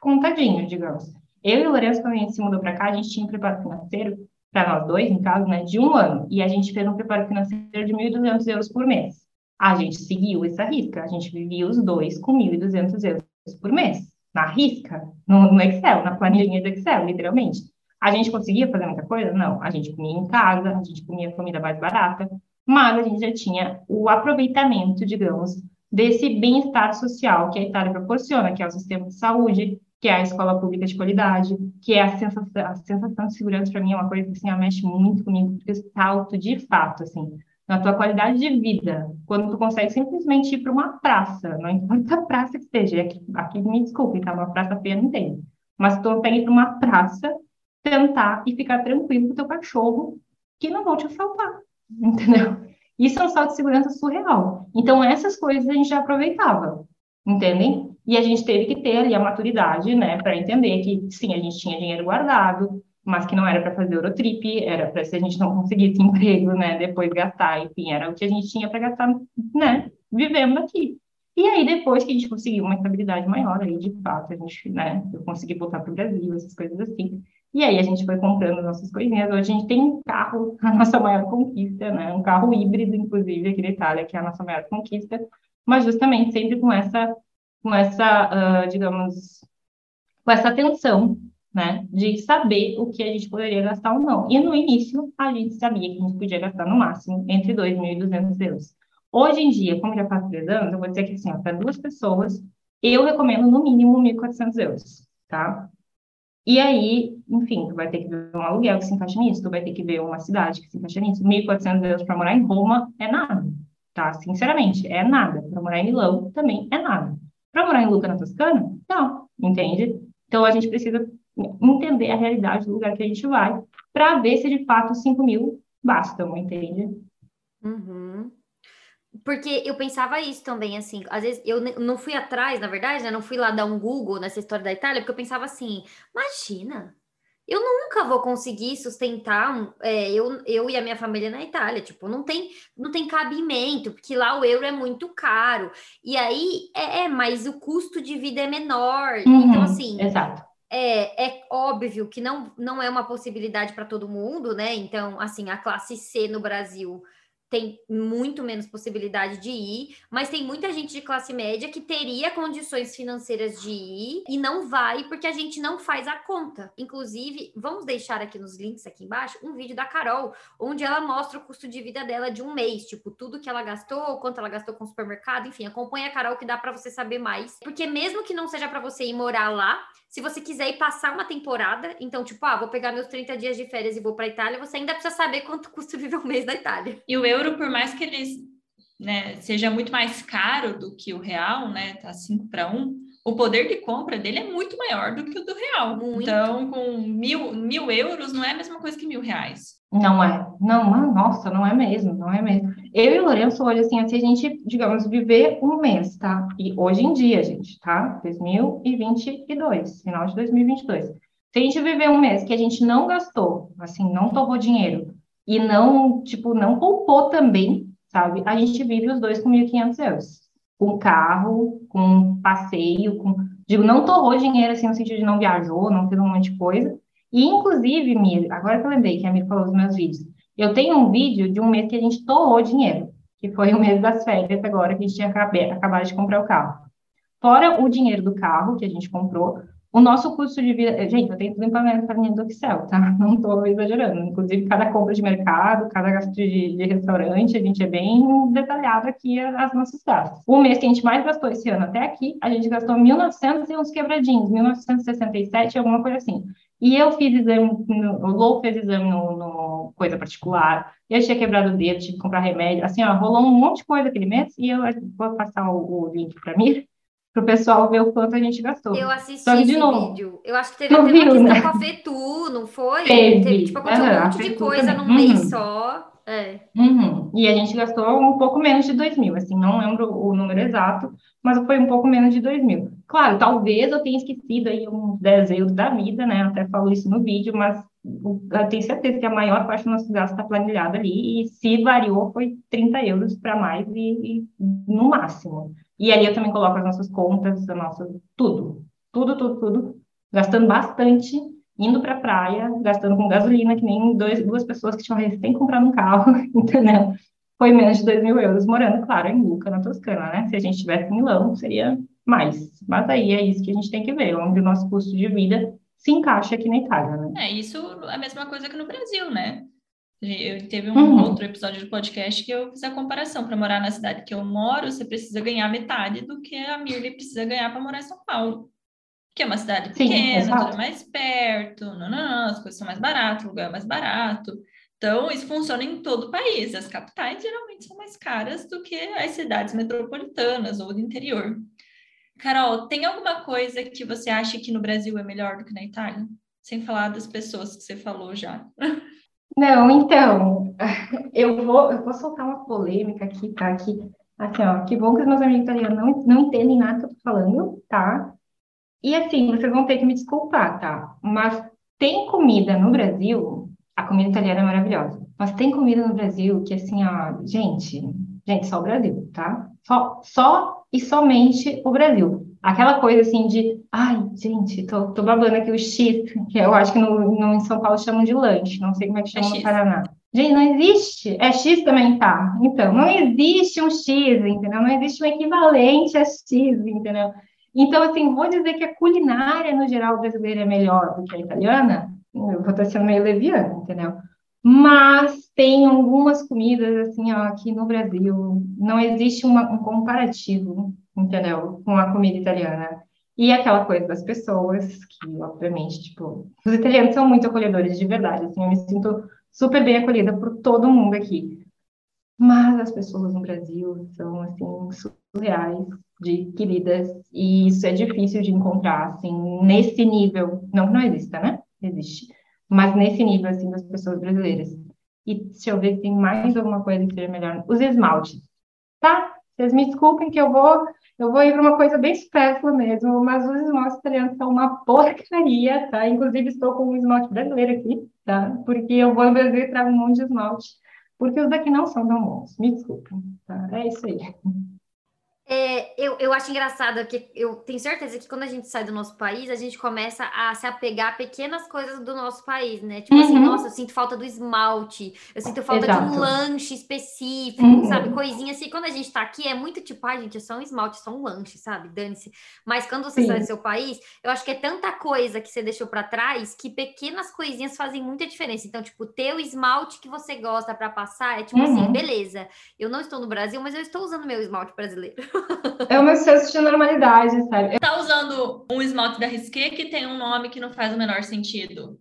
contadinho, digamos. Eu e o Lourenço, quando a gente se mudou para cá, a gente tinha um preparo financeiro, para nós dois, em caso, né, de um ano. E a gente fez um preparo financeiro de 1.200 euros por mês. A gente seguiu essa risca, a gente vivia os dois com 1.200 euros por mês, na risca, no, no Excel, na planilha do Excel, literalmente. A gente conseguia fazer muita coisa? Não. A gente comia em casa, a gente comia comida mais barata, mas a gente já tinha o aproveitamento, digamos, desse bem-estar social que a Itália proporciona, que é o sistema de saúde, que é a escola pública de qualidade, que é a sensação, a sensação de segurança para mim é uma coisa que assim, mexe muito comigo, porque salto de fato, assim, na tua qualidade de vida, quando tu consegue simplesmente ir para uma praça, não importa a praça que seja, aqui, aqui me desculpe, tá? Uma praça feia não tem, mas tu consegue ir para uma praça tentar e ficar tranquilo com o teu cachorro que não vão te assaltar, entendeu? Isso é um salto de segurança surreal. Então, essas coisas a gente já aproveitava, entendem? E a gente teve que ter ali a maturidade, né, para entender que, sim, a gente tinha dinheiro guardado, mas que não era para fazer Eurotrip, era para se a gente não conseguisse emprego, né, depois gastar, enfim, era o que a gente tinha para gastar, né, vivendo aqui. E aí, depois que a gente conseguiu uma estabilidade maior, aí, de fato, a gente, né, eu consegui voltar para o Brasil, essas coisas assim, e aí a gente foi comprando nossas coisinhas. Hoje a gente tem um carro, a nossa maior conquista, né? Um carro híbrido, inclusive, aqui na Itália, que é a nossa maior conquista, mas justamente sempre com essa, com essa, uh, digamos, com essa atenção, né? De saber o que a gente poderia gastar ou não. E no início, a gente sabia que a gente podia gastar no máximo entre 2.000 e 200 euros. Hoje em dia, como já faz três anos, eu vou dizer que assim, para duas pessoas, eu recomendo no mínimo 1.400 euros, tá? E aí, enfim, tu vai ter que ver um aluguel que se encaixa nisso, tu vai ter que ver uma cidade que se encaixa nisso. 1.400 euros para morar em Roma é nada, tá? Sinceramente, é nada. Para morar em Milão também é nada. Para morar em Luca, na Toscana, não, entende? Então, a gente precisa entender a realidade do lugar que a gente vai para ver se de fato 5 mil bastam, entende? Uhum. Porque eu pensava isso também, assim, às vezes eu não fui atrás, na verdade, né? Não fui lá dar um Google nessa história da Itália, porque eu pensava assim, imagina, eu nunca vou conseguir sustentar é, eu, eu e a minha família na Itália, tipo, não tem, não tem cabimento, porque lá o euro é muito caro. E aí, é, é mas o custo de vida é menor. Uhum, então, assim, exato. É, é óbvio que não, não é uma possibilidade para todo mundo, né? Então, assim, a classe C no Brasil tem muito menos possibilidade de ir, mas tem muita gente de classe média que teria condições financeiras de ir e não vai porque a gente não faz a conta. Inclusive, vamos deixar aqui nos links aqui embaixo um vídeo da Carol, onde ela mostra o custo de vida dela de um mês, tipo, tudo que ela gastou, quanto ela gastou com o supermercado, enfim, acompanha a Carol que dá para você saber mais. Porque mesmo que não seja para você ir morar lá, se você quiser ir passar uma temporada, então, tipo, ah, vou pegar meus 30 dias de férias e vou para Itália, você ainda precisa saber quanto custa viver um mês na Itália. E o euro, por mais que ele né, seja muito mais caro do que o real, né, tá 5 para 1, o poder de compra dele é muito maior do que o do real. Muito. Então, com mil, mil euros não é a mesma coisa que mil reais. Não é. Não, nossa, não é mesmo, não é mesmo. Eu e o Lourenço, hoje, assim, se a gente, digamos, viver um mês, tá? E hoje em dia, gente, tá? 2022, final de 2022. Se a gente viver um mês que a gente não gastou, assim, não torrou dinheiro, e não, tipo, não poupou também, sabe? A gente vive os dois com 1.500 euros. Com carro, com passeio, com... Digo, não torrou dinheiro, assim, no sentido de não viajou, não fez um monte de coisa. E, inclusive, Mir, agora que eu lembrei que a Mir falou dos meus vídeos, eu tenho um vídeo de um mês que a gente torrou dinheiro, que foi o mês das férias agora, que a gente tinha acabado de comprar o carro. Fora o dinheiro do carro que a gente comprou, o nosso custo de vida, gente, eu tenho tudo em planejamento do Excel, tá? Não estou exagerando. Inclusive, cada compra de mercado, cada gasto de, de, restaurante, a gente é bem detalhado aqui as nossas gastos. O mês que a gente mais gastou esse ano até aqui, a gente gastou 1.900 e uns quebradinhos, 1.967, alguma coisa assim. E eu fiz exame, no, o Lou fez exame no, no, coisa particular, eu tinha quebrado o dedo, tive que comprar remédio, assim, ó, rolou um monte de coisa aquele mês, e eu vou passar o, o link para mim, para o pessoal ver o quanto a gente gastou. Eu assisti Só que, de novo, vídeo. Eu acho que teve até uma questão né? com a Fetu, não foi? Teve. teve tipo, aconteceu uhum, um monte de coisa também. num uhum. mês só. É. Uhum. E a gente gastou um pouco menos de 2 mil, assim, não lembro o número exato, mas foi um pouco menos de 2 mil. Claro, talvez eu tenha esquecido aí uns 10 euros da vida, né? Até falo isso no vídeo, mas eu tenho certeza que a maior parte do nosso gasto está planilhado ali, e se variou, foi 30 euros para mais e, e no máximo. E ali eu também coloco as nossas contas, a nossa, tudo, tudo, tudo, tudo, gastando bastante, indo para a praia, gastando com gasolina, que nem dois, duas pessoas que tinham recém comprado um carro, entendeu? Foi menos de dois mil euros, morando, claro, em Luca, na Toscana, né? Se a gente estivesse em Milão, seria mais. Mas aí é isso que a gente tem que ver, onde o nosso custo de vida se encaixa aqui na Itália, né? É, isso é a mesma coisa que no Brasil, né? Eu teve um uhum. outro episódio do podcast que eu fiz a comparação. Para morar na cidade que eu moro, você precisa ganhar metade do que a Mirley precisa ganhar para morar em São Paulo. Que é uma cidade pequena, Sim, tudo é mais perto, não, não, as coisas são mais baratas, o lugar é mais barato. Então, isso funciona em todo o país. As capitais geralmente são mais caras do que as cidades metropolitanas ou do interior. Carol, tem alguma coisa que você acha que no Brasil é melhor do que na Itália? Sem falar das pessoas que você falou já. Não, então, eu vou, eu vou soltar uma polêmica aqui, tá? Aqui, assim, ó, que bom que os meus amigos italianos não, não entendem nada que eu tô falando, tá? E assim, vocês vão ter que me desculpar, tá? Mas tem comida no Brasil, a comida italiana é maravilhosa, mas tem comida no Brasil que, assim, ó, gente, gente, só o Brasil, tá? Só, só e somente o Brasil. Aquela coisa assim de, ai, gente, tô, tô babando aqui o X, que eu acho que no, no, em São Paulo chamam de lanche, não sei como é que chama é no Paraná. Gente, não existe. É X também tá. Então, não existe um X, entendeu? Não existe um equivalente a X, entendeu? Então, assim, vou dizer que a culinária, no geral, brasileira é melhor do que a italiana, eu vou estar sendo meio leviana, entendeu? Mas tem algumas comidas, assim, ó, aqui no Brasil, não existe uma, um comparativo, entendeu? Com a comida italiana. E aquela coisa das pessoas, que, obviamente, tipo, os italianos são muito acolhedores, de verdade, assim, eu me sinto super bem acolhida por todo mundo aqui. Mas as pessoas no Brasil são, assim, surreais, de queridas, e isso é difícil de encontrar, assim, nesse nível, não que não exista, né? Existe mas nesse nível, assim, das pessoas brasileiras. E deixa eu ver se tem mais alguma coisa que seja melhor. Os esmaltes, tá? Vocês me desculpem que eu vou, eu vou ir para uma coisa bem supérflua mesmo, mas os esmaltes italianos são uma porcaria, tá? Inclusive, estou com um esmalte brasileiro aqui, tá? Porque eu vou no Brasil e trago um monte de esmalte, porque os daqui não são tão bons. Me desculpem, tá? É isso aí. É, eu, eu acho engraçado que eu tenho certeza que quando a gente sai do nosso país, a gente começa a se apegar a pequenas coisas do nosso país, né? Tipo assim, uhum. assim, nossa, eu sinto falta do esmalte, eu sinto falta Exato. de um lanche específico, uhum. sabe? Coisinha assim. Quando a gente tá aqui, é muito tipo, ai, gente, é só um esmalte, é só um lanche, sabe? Dane-se. Mas quando você Sim. sai do seu país, eu acho que é tanta coisa que você deixou para trás que pequenas coisinhas fazem muita diferença. Então, tipo, ter o esmalte que você gosta para passar é tipo assim, uhum. assim, beleza. Eu não estou no Brasil, mas eu estou usando meu esmalte brasileiro. É o meu senso de normalidade, sabe? Tá usando um esmalte da Risqué que tem um nome que não faz o menor sentido.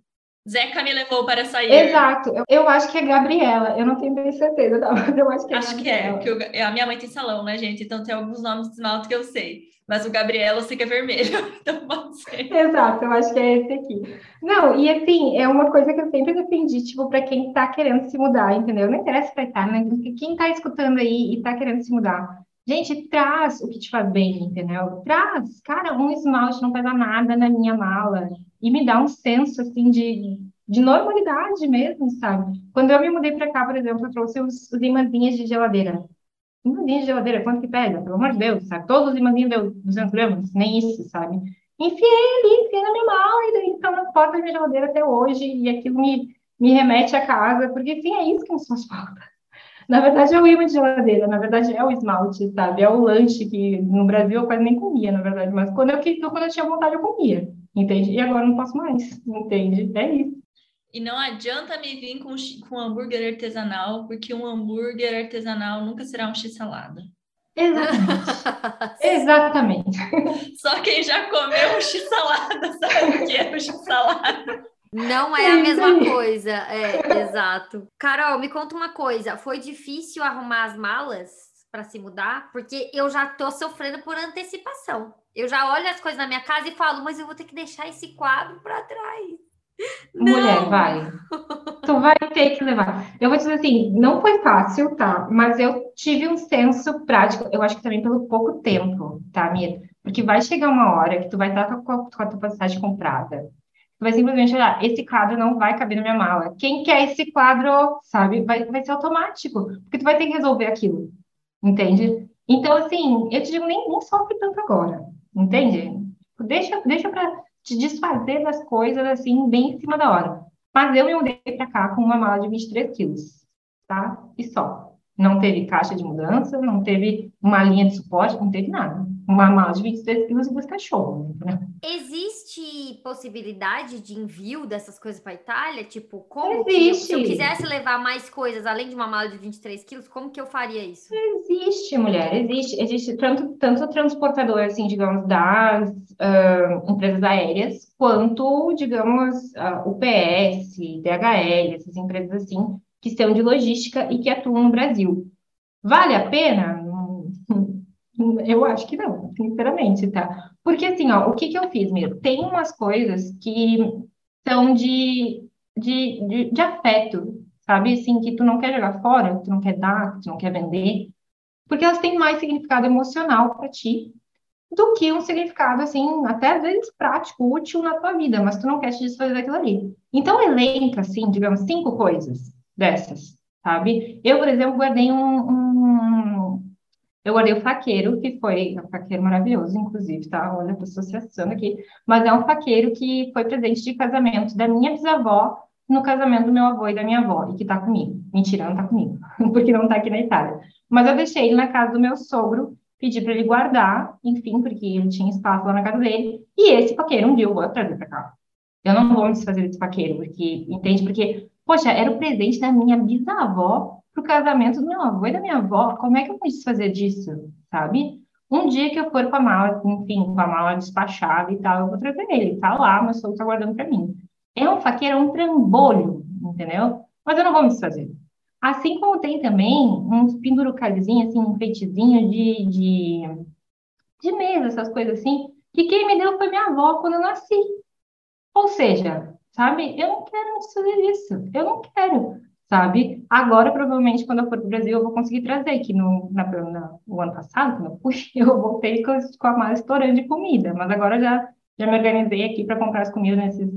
Zeca me levou para sair. Exato. Eu, eu acho que é Gabriela. Eu não tenho bem certeza, tá? mas eu acho que é Acho Gabriela. que é, porque a minha mãe tem salão, né, gente? Então tem alguns nomes de esmalte que eu sei. Mas o Gabriela eu sei que é vermelho, então pode ser. Exato, eu acho que é esse aqui. Não, e assim, é uma coisa que eu sempre defendi, tipo, para quem tá querendo se mudar, entendeu? Não interessa pra estar, né? Quem tá escutando aí e tá querendo se mudar Gente, traz o que te faz bem, entendeu? Traz, cara, um esmalte não pesa nada na minha mala e me dá um senso assim de, de normalidade mesmo, sabe? Quando eu me mudei para cá, por exemplo, eu trouxe os, os de geladeira. Imãzinhos de geladeira, quanto que pega? Pelo amor de Deus, sabe? Todos os imãzinhos deu 200 gramas, nem isso, sabe? Enfiei ali, enfiei na minha mala e daí estão na porta da minha geladeira até hoje e aquilo me, me remete a casa, porque, sim, é isso que nos faz falta. Na verdade, é o imã de geladeira, na verdade, é o esmalte, sabe? É o lanche que no Brasil eu quase nem comia, na verdade, mas quando eu, quando eu tinha vontade, eu comia, entende? E agora não posso mais, entende? É isso. E não adianta me vir com, com hambúrguer artesanal, porque um hambúrguer artesanal nunca será um x-salada. Exatamente. Exatamente. Só quem já comeu um x-salada sabe o que é o x-salada. Não é, a mesma coisa, é, exato. Carol, me conta uma coisa, foi difícil arrumar as malas para se mudar? Porque eu já tô sofrendo por antecipação. Eu já olho as coisas na minha casa e falo, mas eu vou ter que deixar esse quadro para trás. Mulher, não. vai. Tu vai ter que levar. Eu vou dizer assim, não foi fácil, tá? Mas eu tive um senso prático. Eu acho que também pelo pouco tempo, tá, Mia? Porque vai chegar uma hora que tu vai estar com a, com a tua passagem comprada vai simplesmente olhar, esse quadro não vai caber na minha mala. Quem quer esse quadro, sabe, vai, vai ser automático, porque tu vai ter que resolver aquilo, entende? Então, assim, eu te digo, nem, sofre tanto agora, entende? Deixa, deixa para te desfazer das coisas, assim, bem em cima da hora. Mas eu me mudei para cá com uma mala de 23 quilos, tá? E só. Não teve caixa de mudança, não teve uma linha de suporte, não teve nada uma mala de 23 quilos e dois cachorros. Né? Existe possibilidade de envio dessas coisas para Itália? Tipo, como Existe. Que, se eu quisesse levar mais coisas além de uma mala de 23 quilos, como que eu faria isso? Existe, mulher, existe. Existe tanto, tanto transportador, assim, digamos, das uh, empresas aéreas, quanto, digamos, uh, UPS, DHL, essas empresas assim, que são de logística e que atuam no Brasil. Vale a pena? Eu acho que não, sinceramente, tá? Porque assim, ó, o que que eu fiz mesmo? Tem umas coisas que são de, de, de, de afeto, sabe? Assim, que tu não quer jogar fora, que tu não quer dar, que tu não quer vender, porque elas têm mais significado emocional para ti do que um significado, assim, até às vezes prático, útil na tua vida, mas tu não quer te desfazer daquilo ali. Então, elenca, assim, digamos, cinco coisas dessas, sabe? Eu, por exemplo, guardei um, um eu guardei o faqueiro, que foi um faqueiro maravilhoso, inclusive, tá? Olha, tô associação aqui. Mas é um faqueiro que foi presente de casamento da minha bisavó no casamento do meu avô e da minha avó, e que tá comigo. Mentira, não tá comigo, porque não tá aqui na Itália. Mas eu deixei ele na casa do meu sogro, pedi para ele guardar, enfim, porque ele tinha espaço lá na casa dele. E esse faqueiro, um dia eu vou trazer para cá. Eu não vou me desfazer desse faqueiro, porque, entende? Porque Poxa, era o presente da minha bisavó pro casamento do meu avô e da minha avó. Como é que eu vou desfazer disso, sabe? Um dia que eu for com a mala, enfim, com a mala despachada e tal, eu vou trazer ele. Tá lá, mas sou tá guardando para mim. É um faqueiro, é um trambolho, entendeu? Mas eu não vou me desfazer. Assim como tem também uns pendurucalzinhos, assim, um de, de, de mesa, essas coisas assim, que quem me deu foi minha avó quando eu nasci. Ou seja, sabe, eu não quero me desfazer disso. Eu não quero sabe? Agora, provavelmente, quando eu for para o Brasil, eu vou conseguir trazer, que no, na, na, no ano passado, quando eu fui, eu voltei com, com a mala estourando de comida, mas agora já, já me organizei aqui para comprar as comidas nesses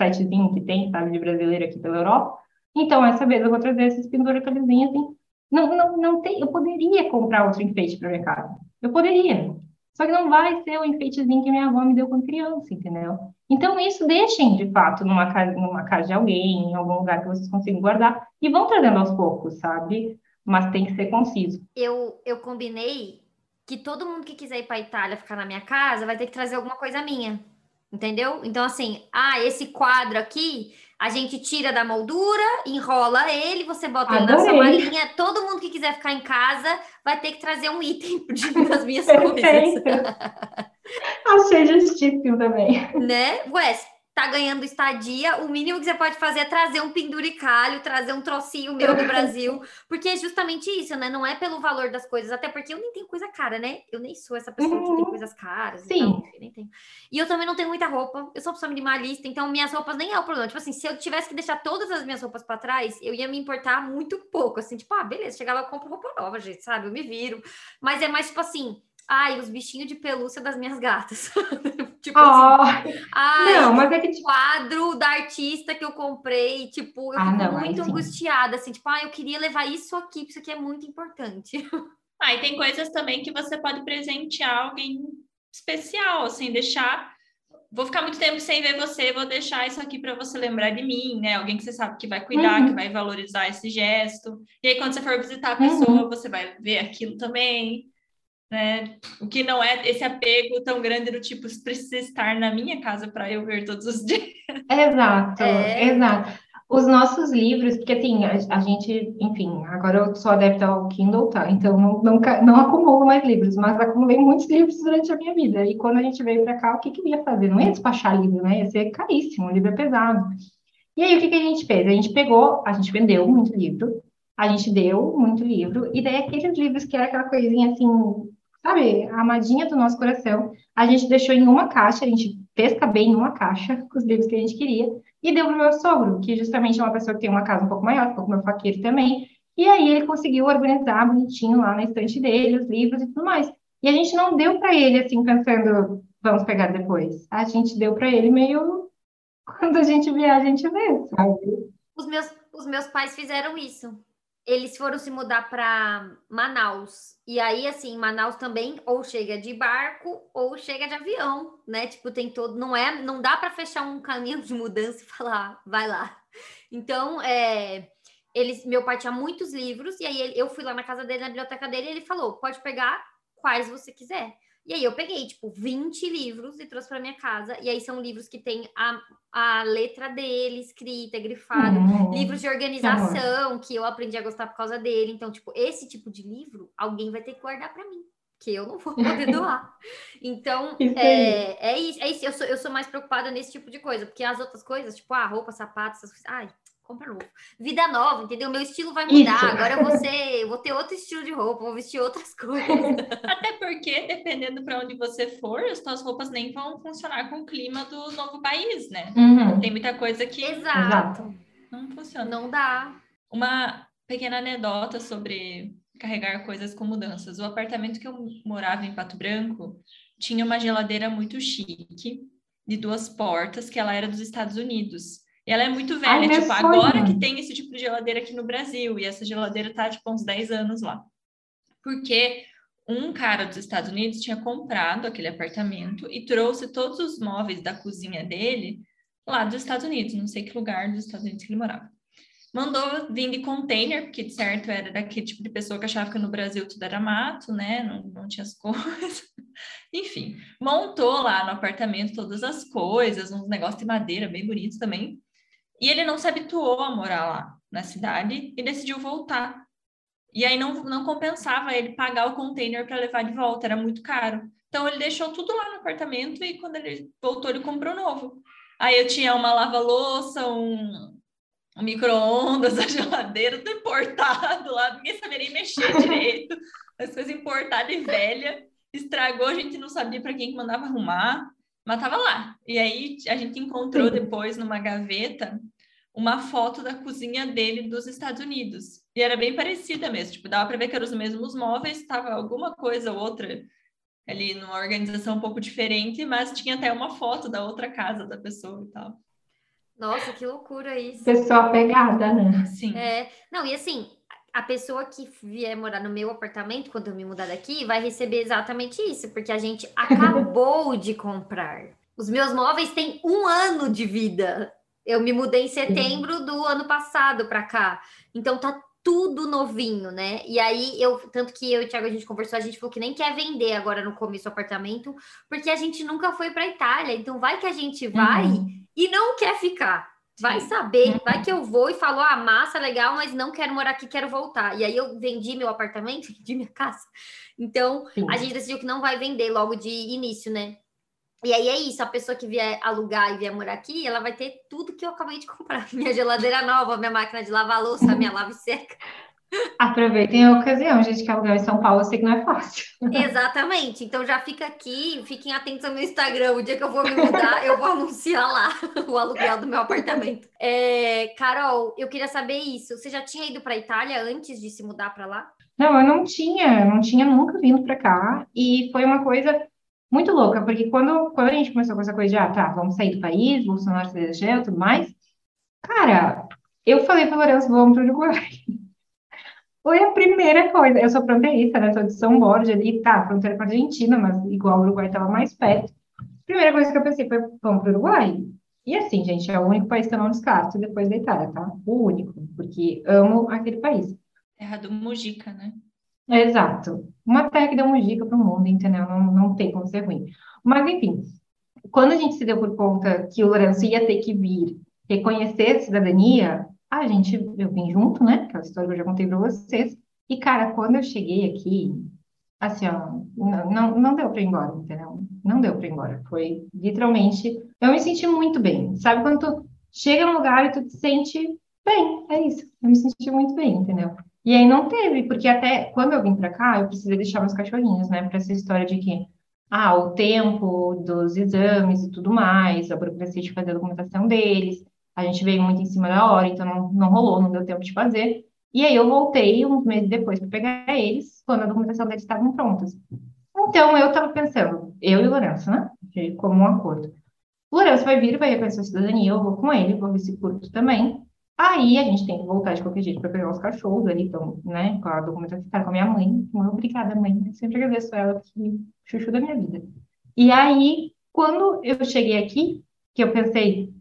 sitezinhos que tem, sabe, de brasileiro aqui pela Europa. Então, essa vez eu vou trazer esses penduricalzinhos assim. Não, não, não tem, eu poderia comprar outro enfeite para minha casa. Eu poderia. Só que não vai ser o enfeitezinho que minha avó me deu quando criança, entendeu? Então, isso deixem, de fato, numa casa, numa casa de alguém, em algum lugar que vocês consigam guardar, e vão trazendo aos poucos, sabe? Mas tem que ser conciso. Eu, eu combinei que todo mundo que quiser ir para Itália ficar na minha casa vai ter que trazer alguma coisa minha. Entendeu? Então, assim, ah, esse quadro aqui, a gente tira da moldura, enrola ele, você bota ele na sua malinha. Todo mundo que quiser ficar em casa vai ter que trazer um item das minhas coisas. Achei justíssimo também. Né? Ué, tá ganhando estadia, o mínimo que você pode fazer é trazer um penduricalho, trazer um trocinho meu do Brasil, porque é justamente isso, né? Não é pelo valor das coisas, até porque eu nem tenho coisa cara, né? Eu nem sou essa pessoa uhum. que tem uhum. coisas caras. Sim. Então, nem tenho. E eu também não tenho muita roupa, eu sou pessoa minimalista, então minhas roupas nem é o problema. Tipo assim, se eu tivesse que deixar todas as minhas roupas para trás, eu ia me importar muito pouco, assim, tipo, ah, beleza, chegar lá, eu compro roupa nova, gente, sabe? Eu me viro. Mas é mais tipo assim, Ai, os bichinhos de pelúcia das minhas gatas. tipo oh, assim. Ai, não, mas é que tipo... quadro da artista que eu comprei, tipo, eu ah, fico não, muito angustiada, assim, tipo, ah, eu queria levar isso aqui, porque isso aqui é muito importante. Ah, e tem coisas também que você pode presentear alguém especial, assim, deixar vou ficar muito tempo sem ver você, vou deixar isso aqui para você lembrar de mim, né? Alguém que você sabe que vai cuidar, uhum. que vai valorizar esse gesto. E aí, quando você for visitar a pessoa, uhum. você vai ver aquilo também né? O que não é esse apego tão grande do tipo, precisa estar na minha casa para eu ver todos os dias. Exato, é. exato. Os nossos livros, porque assim, a, a, gente, enfim, agora eu sou adepta ao Kindle, tá? Então não, não, não acumulo mais livros, mas acumulei muitos livros durante a minha vida. E quando a gente veio para cá, o que, que eu ia fazer? Não ia despachar livro, né? Ia ser caríssimo, o livro é pesado. E aí, o que, que a gente fez? A gente pegou, a gente vendeu muito livro, a gente deu muito livro, e daí aqueles livros que era aquela coisinha assim, sabe, a amadinha do nosso coração. A gente deixou em uma caixa, a gente fez caber em uma caixa os livros que a gente queria e deu para o meu sogro, que justamente é uma pessoa que tem uma casa um pouco maior, ficou com meu faqueiro também. E aí ele conseguiu organizar bonitinho lá na estante dele, os livros e tudo mais. E a gente não deu para ele assim, pensando, vamos pegar depois. A gente deu para ele meio quando a gente viaja, a gente vê, sabe? Os meus, os meus pais fizeram isso eles foram se mudar para Manaus. E aí, assim, Manaus também ou chega de barco ou chega de avião, né? Tipo, tem todo. Não é, não dá para fechar um caminho de mudança e falar, vai lá. Então, é, eles, meu pai tinha muitos livros, e aí eu fui lá na casa dele, na biblioteca dele, e ele falou: pode pegar quais você quiser. E aí eu peguei, tipo, 20 livros e trouxe para minha casa. E aí são livros que tem a, a letra dele escrita, grifado. Uhum. Livros de organização, que eu aprendi a gostar por causa dele. Então, tipo, esse tipo de livro, alguém vai ter que guardar para mim. Que eu não vou poder doar. Então, é, é, isso. É isso. Eu sou, eu sou mais preocupada nesse tipo de coisa. Porque as outras coisas, tipo, a ah, roupa, sapatos, essas coisas... Ai, compra novo. Vida nova, entendeu? Meu estilo vai mudar. Isso. Agora eu vou, ser, eu vou ter outro estilo de roupa, vou vestir outras coisas. Até porque, dependendo para onde você for, as suas roupas nem vão funcionar com o clima do novo país, né? Uhum. Tem muita coisa que. Exato. Não funciona. Não dá. Uma pequena anedota sobre carregar coisas com mudanças. O apartamento que eu morava em Pato Branco tinha uma geladeira muito chique, de duas portas, que ela era dos Estados Unidos. Ela é muito velha, Ai, tipo, agora que tem esse tipo de geladeira aqui no Brasil, e essa geladeira tá, tipo, uns 10 anos lá. Porque um cara dos Estados Unidos tinha comprado aquele apartamento e trouxe todos os móveis da cozinha dele lá dos Estados Unidos, não sei que lugar dos Estados Unidos que ele morava. Mandou vir de container, porque de certo era daquele tipo de pessoa que achava que no Brasil tudo era mato, né? Não, não tinha as coisas. Enfim, montou lá no apartamento todas as coisas, uns negócios de madeira bem bonitos também E ele não se habituou a morar lá na cidade e decidiu voltar. E aí não, não compensava ele pagar o container para levar de volta, era muito caro. Então ele deixou tudo lá no apartamento e quando ele voltou, ele comprou novo. Aí eu tinha uma lava-louça, um, um micro-ondas, a geladeira, tudo importado lá, ninguém sabia nem mexer direito, as coisas importadas e velha. Estragou, a gente não sabia para quem que mandava arrumar, mas tava lá. E aí a gente encontrou depois numa gaveta uma foto da cozinha dele dos Estados Unidos. E era bem parecida mesmo, tipo, dava para ver que eram os mesmos móveis, estava alguma coisa ou outra ali numa organização um pouco diferente, mas tinha até uma foto da outra casa da pessoa e tal. Nossa, que loucura isso. Pessoa pegada, né? Sim. É, não, e assim, a pessoa que vier morar no meu apartamento, quando eu me mudar daqui, vai receber exatamente isso, porque a gente acabou de comprar. Os meus móveis têm um ano de vida. Eu me mudei em setembro do ano passado para cá. Então tá tudo novinho, né? E aí eu, tanto que eu e o Thiago a gente conversou, a gente falou que nem quer vender agora no começo o apartamento, porque a gente nunca foi para Itália. Então vai que a gente vai uhum. e não quer ficar. Vai saber, uhum. vai que eu vou e falo, ah, massa, legal, mas não quero morar aqui, quero voltar. E aí eu vendi meu apartamento, vendi minha casa. Então, Sim. a gente decidiu que não vai vender logo de início, né? E aí é isso, a pessoa que vier alugar e vier morar aqui, ela vai ter tudo que eu acabei de comprar. Minha geladeira nova, minha máquina de lavar louça, minha lave seca. Aproveitem a ocasião, gente, que alugar em São Paulo eu sei que não é fácil. Exatamente. Então já fica aqui, fiquem atentos ao meu Instagram. O dia que eu vou me mudar, eu vou anunciar lá o aluguel do meu apartamento. É, Carol, eu queria saber isso. Você já tinha ido para a Itália antes de se mudar para lá? Não, eu não tinha, não tinha nunca vindo para cá. E foi uma coisa muito louca, porque quando, quando a gente começou com essa coisa de, ah, tá, vamos sair do país, Bolsonaro se elegeu e tudo mais, cara, eu falei para o Lourenço, vamos para o Uruguai. Foi a primeira coisa. Eu sou fronteirista, né? Sou de São Borja ali, tá, fronteira com a Argentina, mas igual o Uruguai estava mais perto. Primeira coisa que eu pensei foi, vamos para o Uruguai. E assim, gente, é o único país que eu não descarto depois da Itália, tá? O único, porque amo aquele país. Terra do Mujica, né? Exato. Uma terra que deu uma dica para o mundo, entendeu? Não, não tem como ser ruim. Mas, enfim, quando a gente se deu por conta que o Lourenço ia ter que vir reconhecer a cidadania, a gente, eu vim junto, né? Aquela história que eu já contei para vocês. E, cara, quando eu cheguei aqui, assim, ó, não, não, não deu para ir embora, entendeu? Não deu para ir embora. Foi literalmente. Eu me senti muito bem. Sabe quando tu chega num lugar e tu te sente bem? É isso. Eu me senti muito bem, entendeu? E aí não teve, porque até quando eu vim para cá, eu precisei deixar meus cachorrinhos, né? Para essa história de que, ah, o tempo dos exames e tudo mais, a burocracia de fazer a documentação deles, a gente veio muito em cima da hora, então não, não rolou, não deu tempo de fazer. E aí eu voltei uns meses depois para pegar eles, quando a documentação deles estavam prontas. Então eu estava pensando, eu e o Lourenço, né? Como um acordo. O Lourenço vai vir, vai reconhecer a cidadania, eu vou com ele, vou ver se curto também. Aí a gente tem que voltar de qualquer jeito para pegar os cachorros ali, então, né, com a documentação que tá com a minha mãe. Muito obrigada, mãe. Eu sempre agradeço ela, que chuchu da minha vida. E aí, quando eu cheguei aqui, que eu pensei,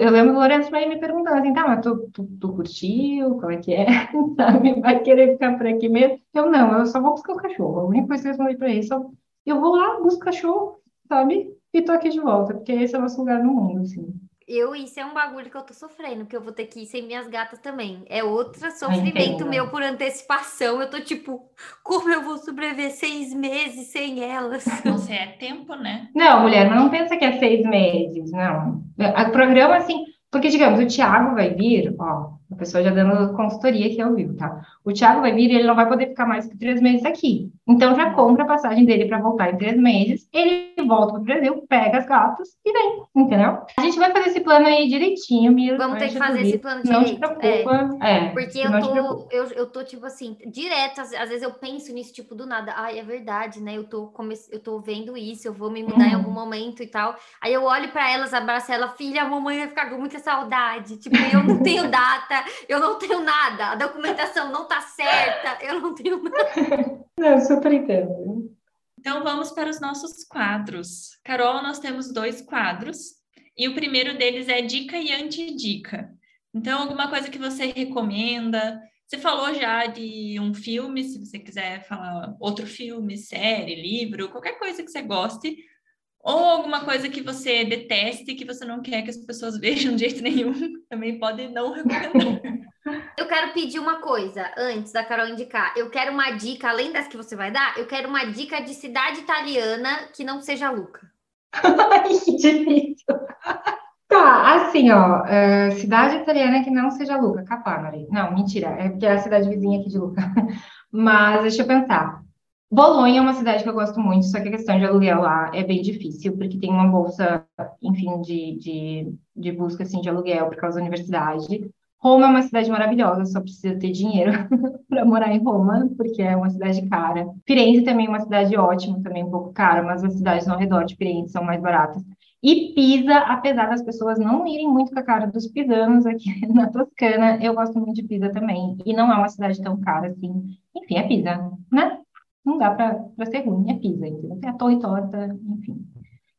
eu lembro do Lourenço vai me perguntando assim, tá, mas tu, tu, tu curtiu? Como é que é? Sabe? Vai querer ficar por aqui mesmo? Eu não, eu só vou buscar o cachorro. A única coisa que eu respondi para ele, só, eu vou lá, busco o cachorro, sabe? E tô aqui de volta, porque esse é o nosso lugar no mundo, assim eu, isso é um bagulho que eu tô sofrendo, que eu vou ter que ir sem minhas gatas também. É outro sofrimento meu por antecipação. Eu tô tipo, como eu vou sobreviver seis meses sem elas? Você é tempo, né? Não, mulher, não pensa que é seis meses, não. O programa, assim, porque, digamos, o Thiago vai vir, ó, a pessoa já dando consultoria que eu vivo, tá? O Thiago vai vir e ele não vai poder ficar mais que três meses aqui. Então já compra a passagem dele para voltar em três meses. Ele volta para o Brasil, pega as gatas e vem, entendeu? A gente vai fazer esse plano aí direitinho, Mira. Vamos ter que fazer esse plano direito. Não te preocupa. É, é porque eu tô, eu, eu tô, tipo assim, direto, às, às, vezes eu penso nisso, tipo, do nada. Ai, é verdade, né? Eu tô, come... eu tô vendo isso, eu vou me mudar em algum momento e tal. Aí eu olho para elas, abraço ela, filha, a mamãe vai ficar com muita saudade. Tipo, eu não tenho data, eu não tenho nada, a documentação não tá certa, eu não tenho nada. Não, super entendo. Então vamos para os nossos quadros. Carol, nós temos dois quadros e o primeiro deles é dica e antidica. Então, alguma coisa que você recomenda? Você falou já de um filme, se você quiser falar outro filme, série, livro, qualquer coisa que você goste, Ou alguma coisa que você deteste e que você não quer que as pessoas vejam de jeito nenhum, também pode não recomendar. Eu quero pedir uma coisa antes da Carol indicar. Eu quero uma dica, além das que você vai dar, eu quero uma dica de cidade italiana que não seja Luca. Ai, que difícil. Tá, assim, ó, uh, cidade italiana que não seja Luca, Capanari. Não, mentira, é porque é a cidade vizinha aqui de Luca. Mas deixa eu pensar. Bolonha é uma cidade que eu gosto muito, só que a questão de aluguel lá é bem difícil, porque tem uma bolsa, enfim, de, de, de busca, assim, de aluguel por causa da universidade. Roma é uma cidade maravilhosa, só precisa ter dinheiro para morar em Roma, porque é uma cidade cara. Firenze também é uma cidade ótima, também um pouco cara, mas as cidades ao redor de Firenze são mais baratas. E Pisa, apesar das pessoas não irem muito com a cara dos pisanos aqui na Toscana, eu gosto muito de Pisa também. E não é uma cidade tão cara assim. Enfim, é Pisa, né? Não dá para ser ruim, é Pisa, entendeu? Tem a torre torta, enfim.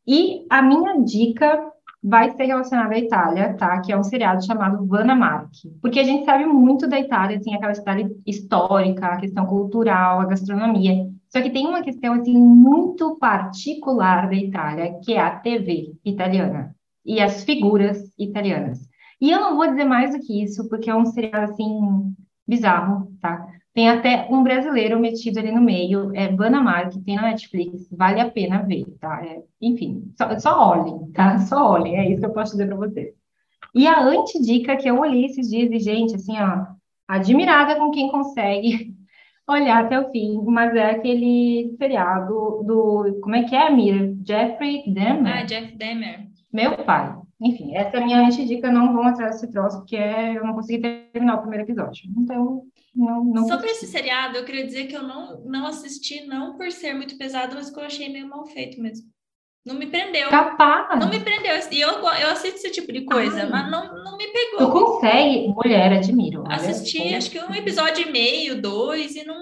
E a minha dica vai ser relacionada à Itália, tá? Que é um seriado chamado Vanna Mark. Porque a gente sabe muito da Itália, assim, aquela história histórica, a questão cultural, a gastronomia. Só que tem uma questão, assim, muito particular da Itália, que é a TV italiana e as figuras italianas. E eu não vou dizer mais do que isso, porque é um seriado, assim, bizarro, tá? Tem até um brasileiro metido ali no meio, é Banamar, que tem na Netflix, vale a pena ver, tá? É, enfim, só, só olhem, tá? Só olhem, é isso que eu posso dizer para vocês. E a antidica que eu olhei esses dias, e gente, assim, ó, admirada com quem consegue olhar até o fim, mas é aquele seriado do, como é que é, Mira? Jeffrey Dahmer? Ah, Jeff Dahmer. Meu pai. Enfim, essa é a minha antidica, não vão atrás desse troço, porque é, eu não consegui terminar o primeiro episódio. Então, não, não Sobre esse seriado, eu queria dizer que eu não, não assisti, não por ser muito pesado, mas que eu achei meio mal feito mesmo. Não me prendeu. Capaz. Não me prendeu. E eu, eu assisto esse tipo de coisa, Ai. mas não, não me pegou. Tu consegue? Mulher, admiro. Assisti, acho que um episódio e meio, dois, e não,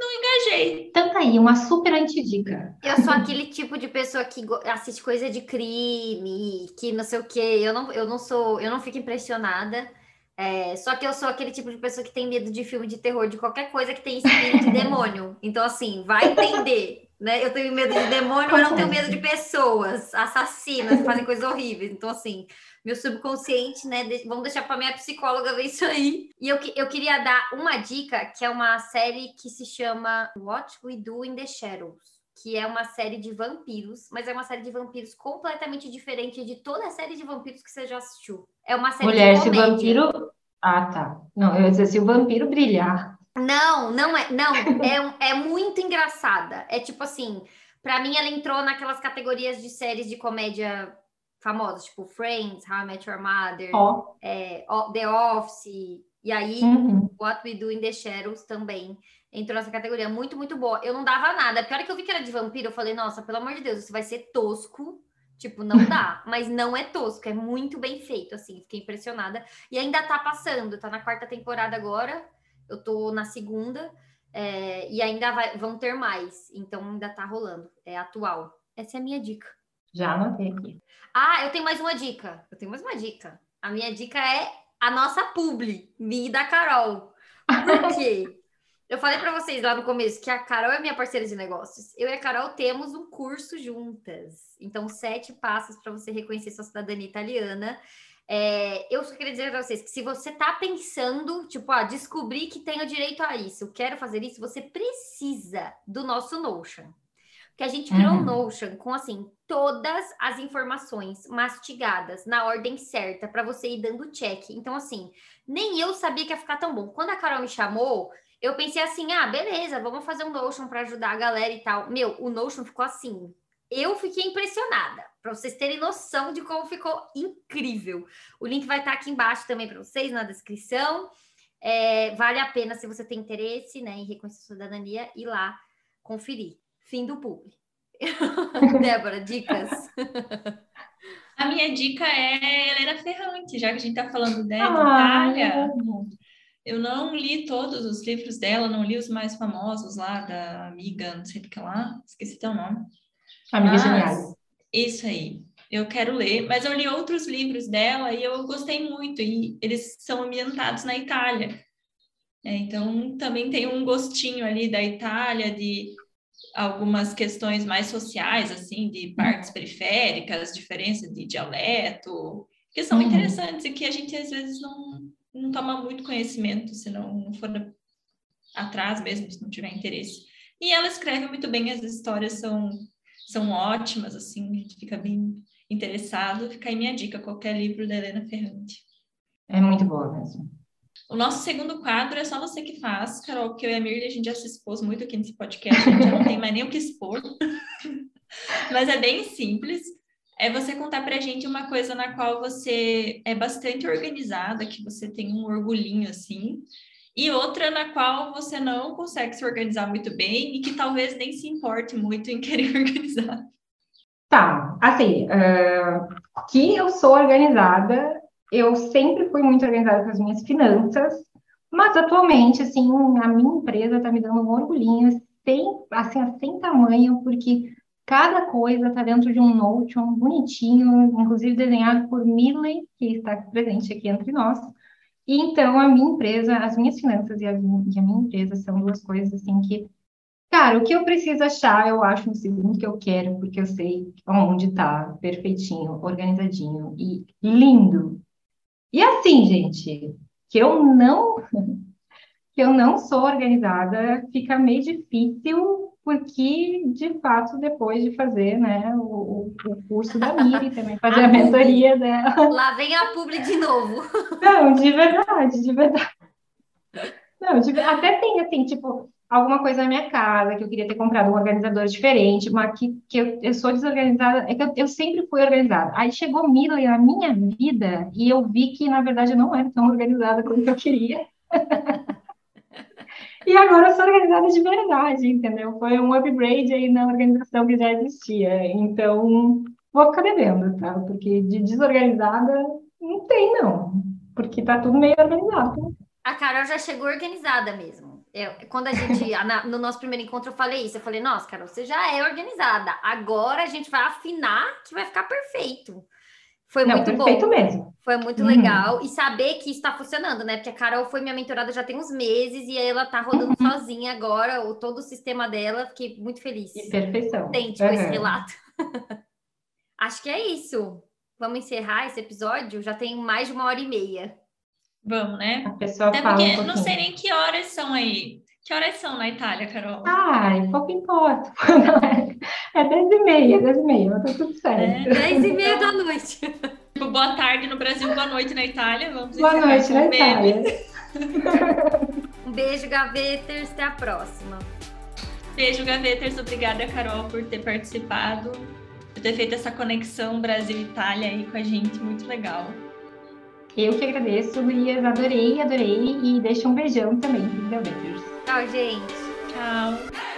não engajei. Então tá aí, uma super antidica. Eu sou aquele tipo de pessoa que assiste coisa de crime, que não sei o quê. Eu não, eu não sou, eu não fico impressionada. É, só que eu sou aquele tipo de pessoa que tem medo de filme de terror, de qualquer coisa que tem espírito de demônio. Então, assim, vai entender, né? Eu tenho medo de demônio, mas não tenho medo de pessoas assassinas que fazem coisas horríveis. Então, assim, meu subconsciente, né? De... Vamos deixar para minha psicóloga ver isso aí. E eu, eu queria dar uma dica, que é uma série que se chama What We Do in the Shadows que é uma série de vampiros, mas é uma série de vampiros completamente diferente de toda a série de vampiros que você já assistiu. É uma série Mulher, de comédia. se o vampiro... Ah, tá. Não, eu ia dizer, se o vampiro brilhar... Não, não é, não, é, é muito engraçada. É tipo assim, para mim ela entrou naquelas categorias de séries de comédia famosas, tipo Friends, How I Met Your Mother, oh. é, The Office, e aí uhum. What We Do in the Shadows também entrou nessa categoria. Muito, muito boa. Eu não dava nada. Pior é que eu vi que era de vampiro, eu falei, nossa, pelo amor de Deus, isso vai ser tosco. Tipo, não dá, mas não é tosco, é muito bem feito, assim, fiquei impressionada. E ainda tá passando, tá na quarta temporada agora, eu tô na segunda, é, e ainda vai, vão ter mais, então ainda tá rolando, é atual. Essa é a minha dica. Já anotei aqui. Ah, eu tenho mais uma dica, eu tenho mais uma dica. A minha dica é a nossa publi, minha e da Carol. Por quê? Eu falei para vocês lá no começo que a Carol é minha parceira de negócios. Eu e a Carol temos um curso juntas. Então, sete passos para você reconhecer sua cidadania italiana. É, eu só queria dizer para vocês que se você está pensando, tipo, ah, descobrir que tenho direito a isso, quero fazer isso, você precisa do nosso Notion. Que a gente criou uhum. um Notion com assim todas as informações mastigadas na ordem certa para você ir dando check. Então, assim, nem eu sabia que ia ficar tão bom. Quando a Carol me chamou, eu pensei assim: ah, beleza, vamos fazer um Notion para ajudar a galera e tal. Meu, o Notion ficou assim. Eu fiquei impressionada, para vocês terem noção de como ficou incrível. O link vai estar aqui embaixo também para vocês na descrição. É, vale a pena se você tem interesse né, em reconhecer cidadania ir lá conferir. Fim do publi. Débora, dicas. A minha dica é Helena Ferrante, já que a gente está falando dela, ah, Itália. Eu não li todos os livros dela, não li os mais famosos lá da amiga, não sei o que lá, esqueci teu nome. Amiga mas, Genial. Isso aí. Eu quero ler, mas eu li outros livros dela e eu gostei muito, e eles são ambientados na Itália. É, então, também tem um gostinho ali da Itália, de algumas questões mais sociais, assim, de partes periféricas, diferença de dialeto, que são uhum. interessantes e que a gente às vezes não, não toma muito conhecimento se não, não for atrás mesmo, se não tiver interesse. E ela escreve muito bem, as histórias são, são ótimas, assim, a gente fica bem interessado. Fica aí minha dica, qualquer livro da Helena Ferrante. É muito boa mesmo. O nosso segundo quadro é só você que faz, Carol, porque eu e a Mirly, a gente já se expôs muito aqui nesse podcast, a gente já não tem mais nem o que expor. Mas é bem simples. É você contar pra gente uma coisa na qual você é bastante organizada, que você tem um orgulhinho assim, e outra na qual você não consegue se organizar muito bem e que talvez nem se importe muito em querer organizar. Tá, assim, uh, que eu sou organizada, eu sempre fui muito organizada com as minhas finanças, mas atualmente, assim, a minha empresa está me dando um orgulhinho, sem, assim, sem tamanho, porque cada coisa está dentro de um Notion bonitinho, inclusive desenhado por Miley, que está presente aqui entre nós. E então, a minha empresa, as minhas finanças e a, e a minha empresa são duas coisas, assim, que Cara, o que eu preciso achar, eu acho no segundo que eu quero, porque eu sei onde está, perfeitinho, organizadinho e lindo. E assim, gente, que eu não que eu não sou organizada, fica meio difícil, porque, de fato, depois de fazer né, o, o curso da Miri, também fazer a, a mentoria dela. Lá vem a publi de novo. Não, de verdade, de verdade. Não, de, até tem, assim, tipo, alguma coisa na minha casa, que eu queria ter comprado um organizador diferente, mas que, que eu, eu sou desorganizada, é que eu, eu sempre fui organizada. Aí chegou Mila na minha vida e eu vi que, na verdade, eu não era tão organizada como eu queria. E agora eu sou organizada de verdade, entendeu? Foi um upgrade aí na organização que já existia. Então, vou ficar devendo, tá? Porque de desorganizada não tem, não. Porque tá tudo meio organizado. A Carol já chegou organizada mesmo. É, quando a gente, no nosso primeiro encontro, eu falei isso. Eu falei, nossa, Carol, você já é organizada. Agora a gente vai afinar que vai ficar perfeito. Foi Não, muito perfeito bom. mesmo. Foi muito uhum. legal. E saber que está funcionando, né? Porque a Carol foi minha mentorada já tem uns meses e ela tá rodando uhum. sozinha agora, o, todo o sistema dela. Fiquei muito feliz. E perfeição. Tipo, uhum. esse relato. Acho que é isso. Vamos encerrar esse episódio? Já tem mais de uma hora e meia. Vamos, né? A pessoa Até fala porque um não sei nem que horas são aí. Que horas são na Itália, Carol? Ai, pouco importa. É 10 e meia, 10 e meia, mas tá tudo certo. É 10 e meia da noite. Tipo, boa tarde no Brasil, boa noite na Itália. Vamos boa noite na Itália. um beijo, Gaveters. Até a próxima. Beijo, Gaveters. Obrigada, Carol, por ter participado, por ter feito essa conexão Brasil-Itália aí com a gente. Muito legal. Eu que agradeço, Gurias. Adorei, adorei. E deixa um beijão também os Tchau, gente. Tchau.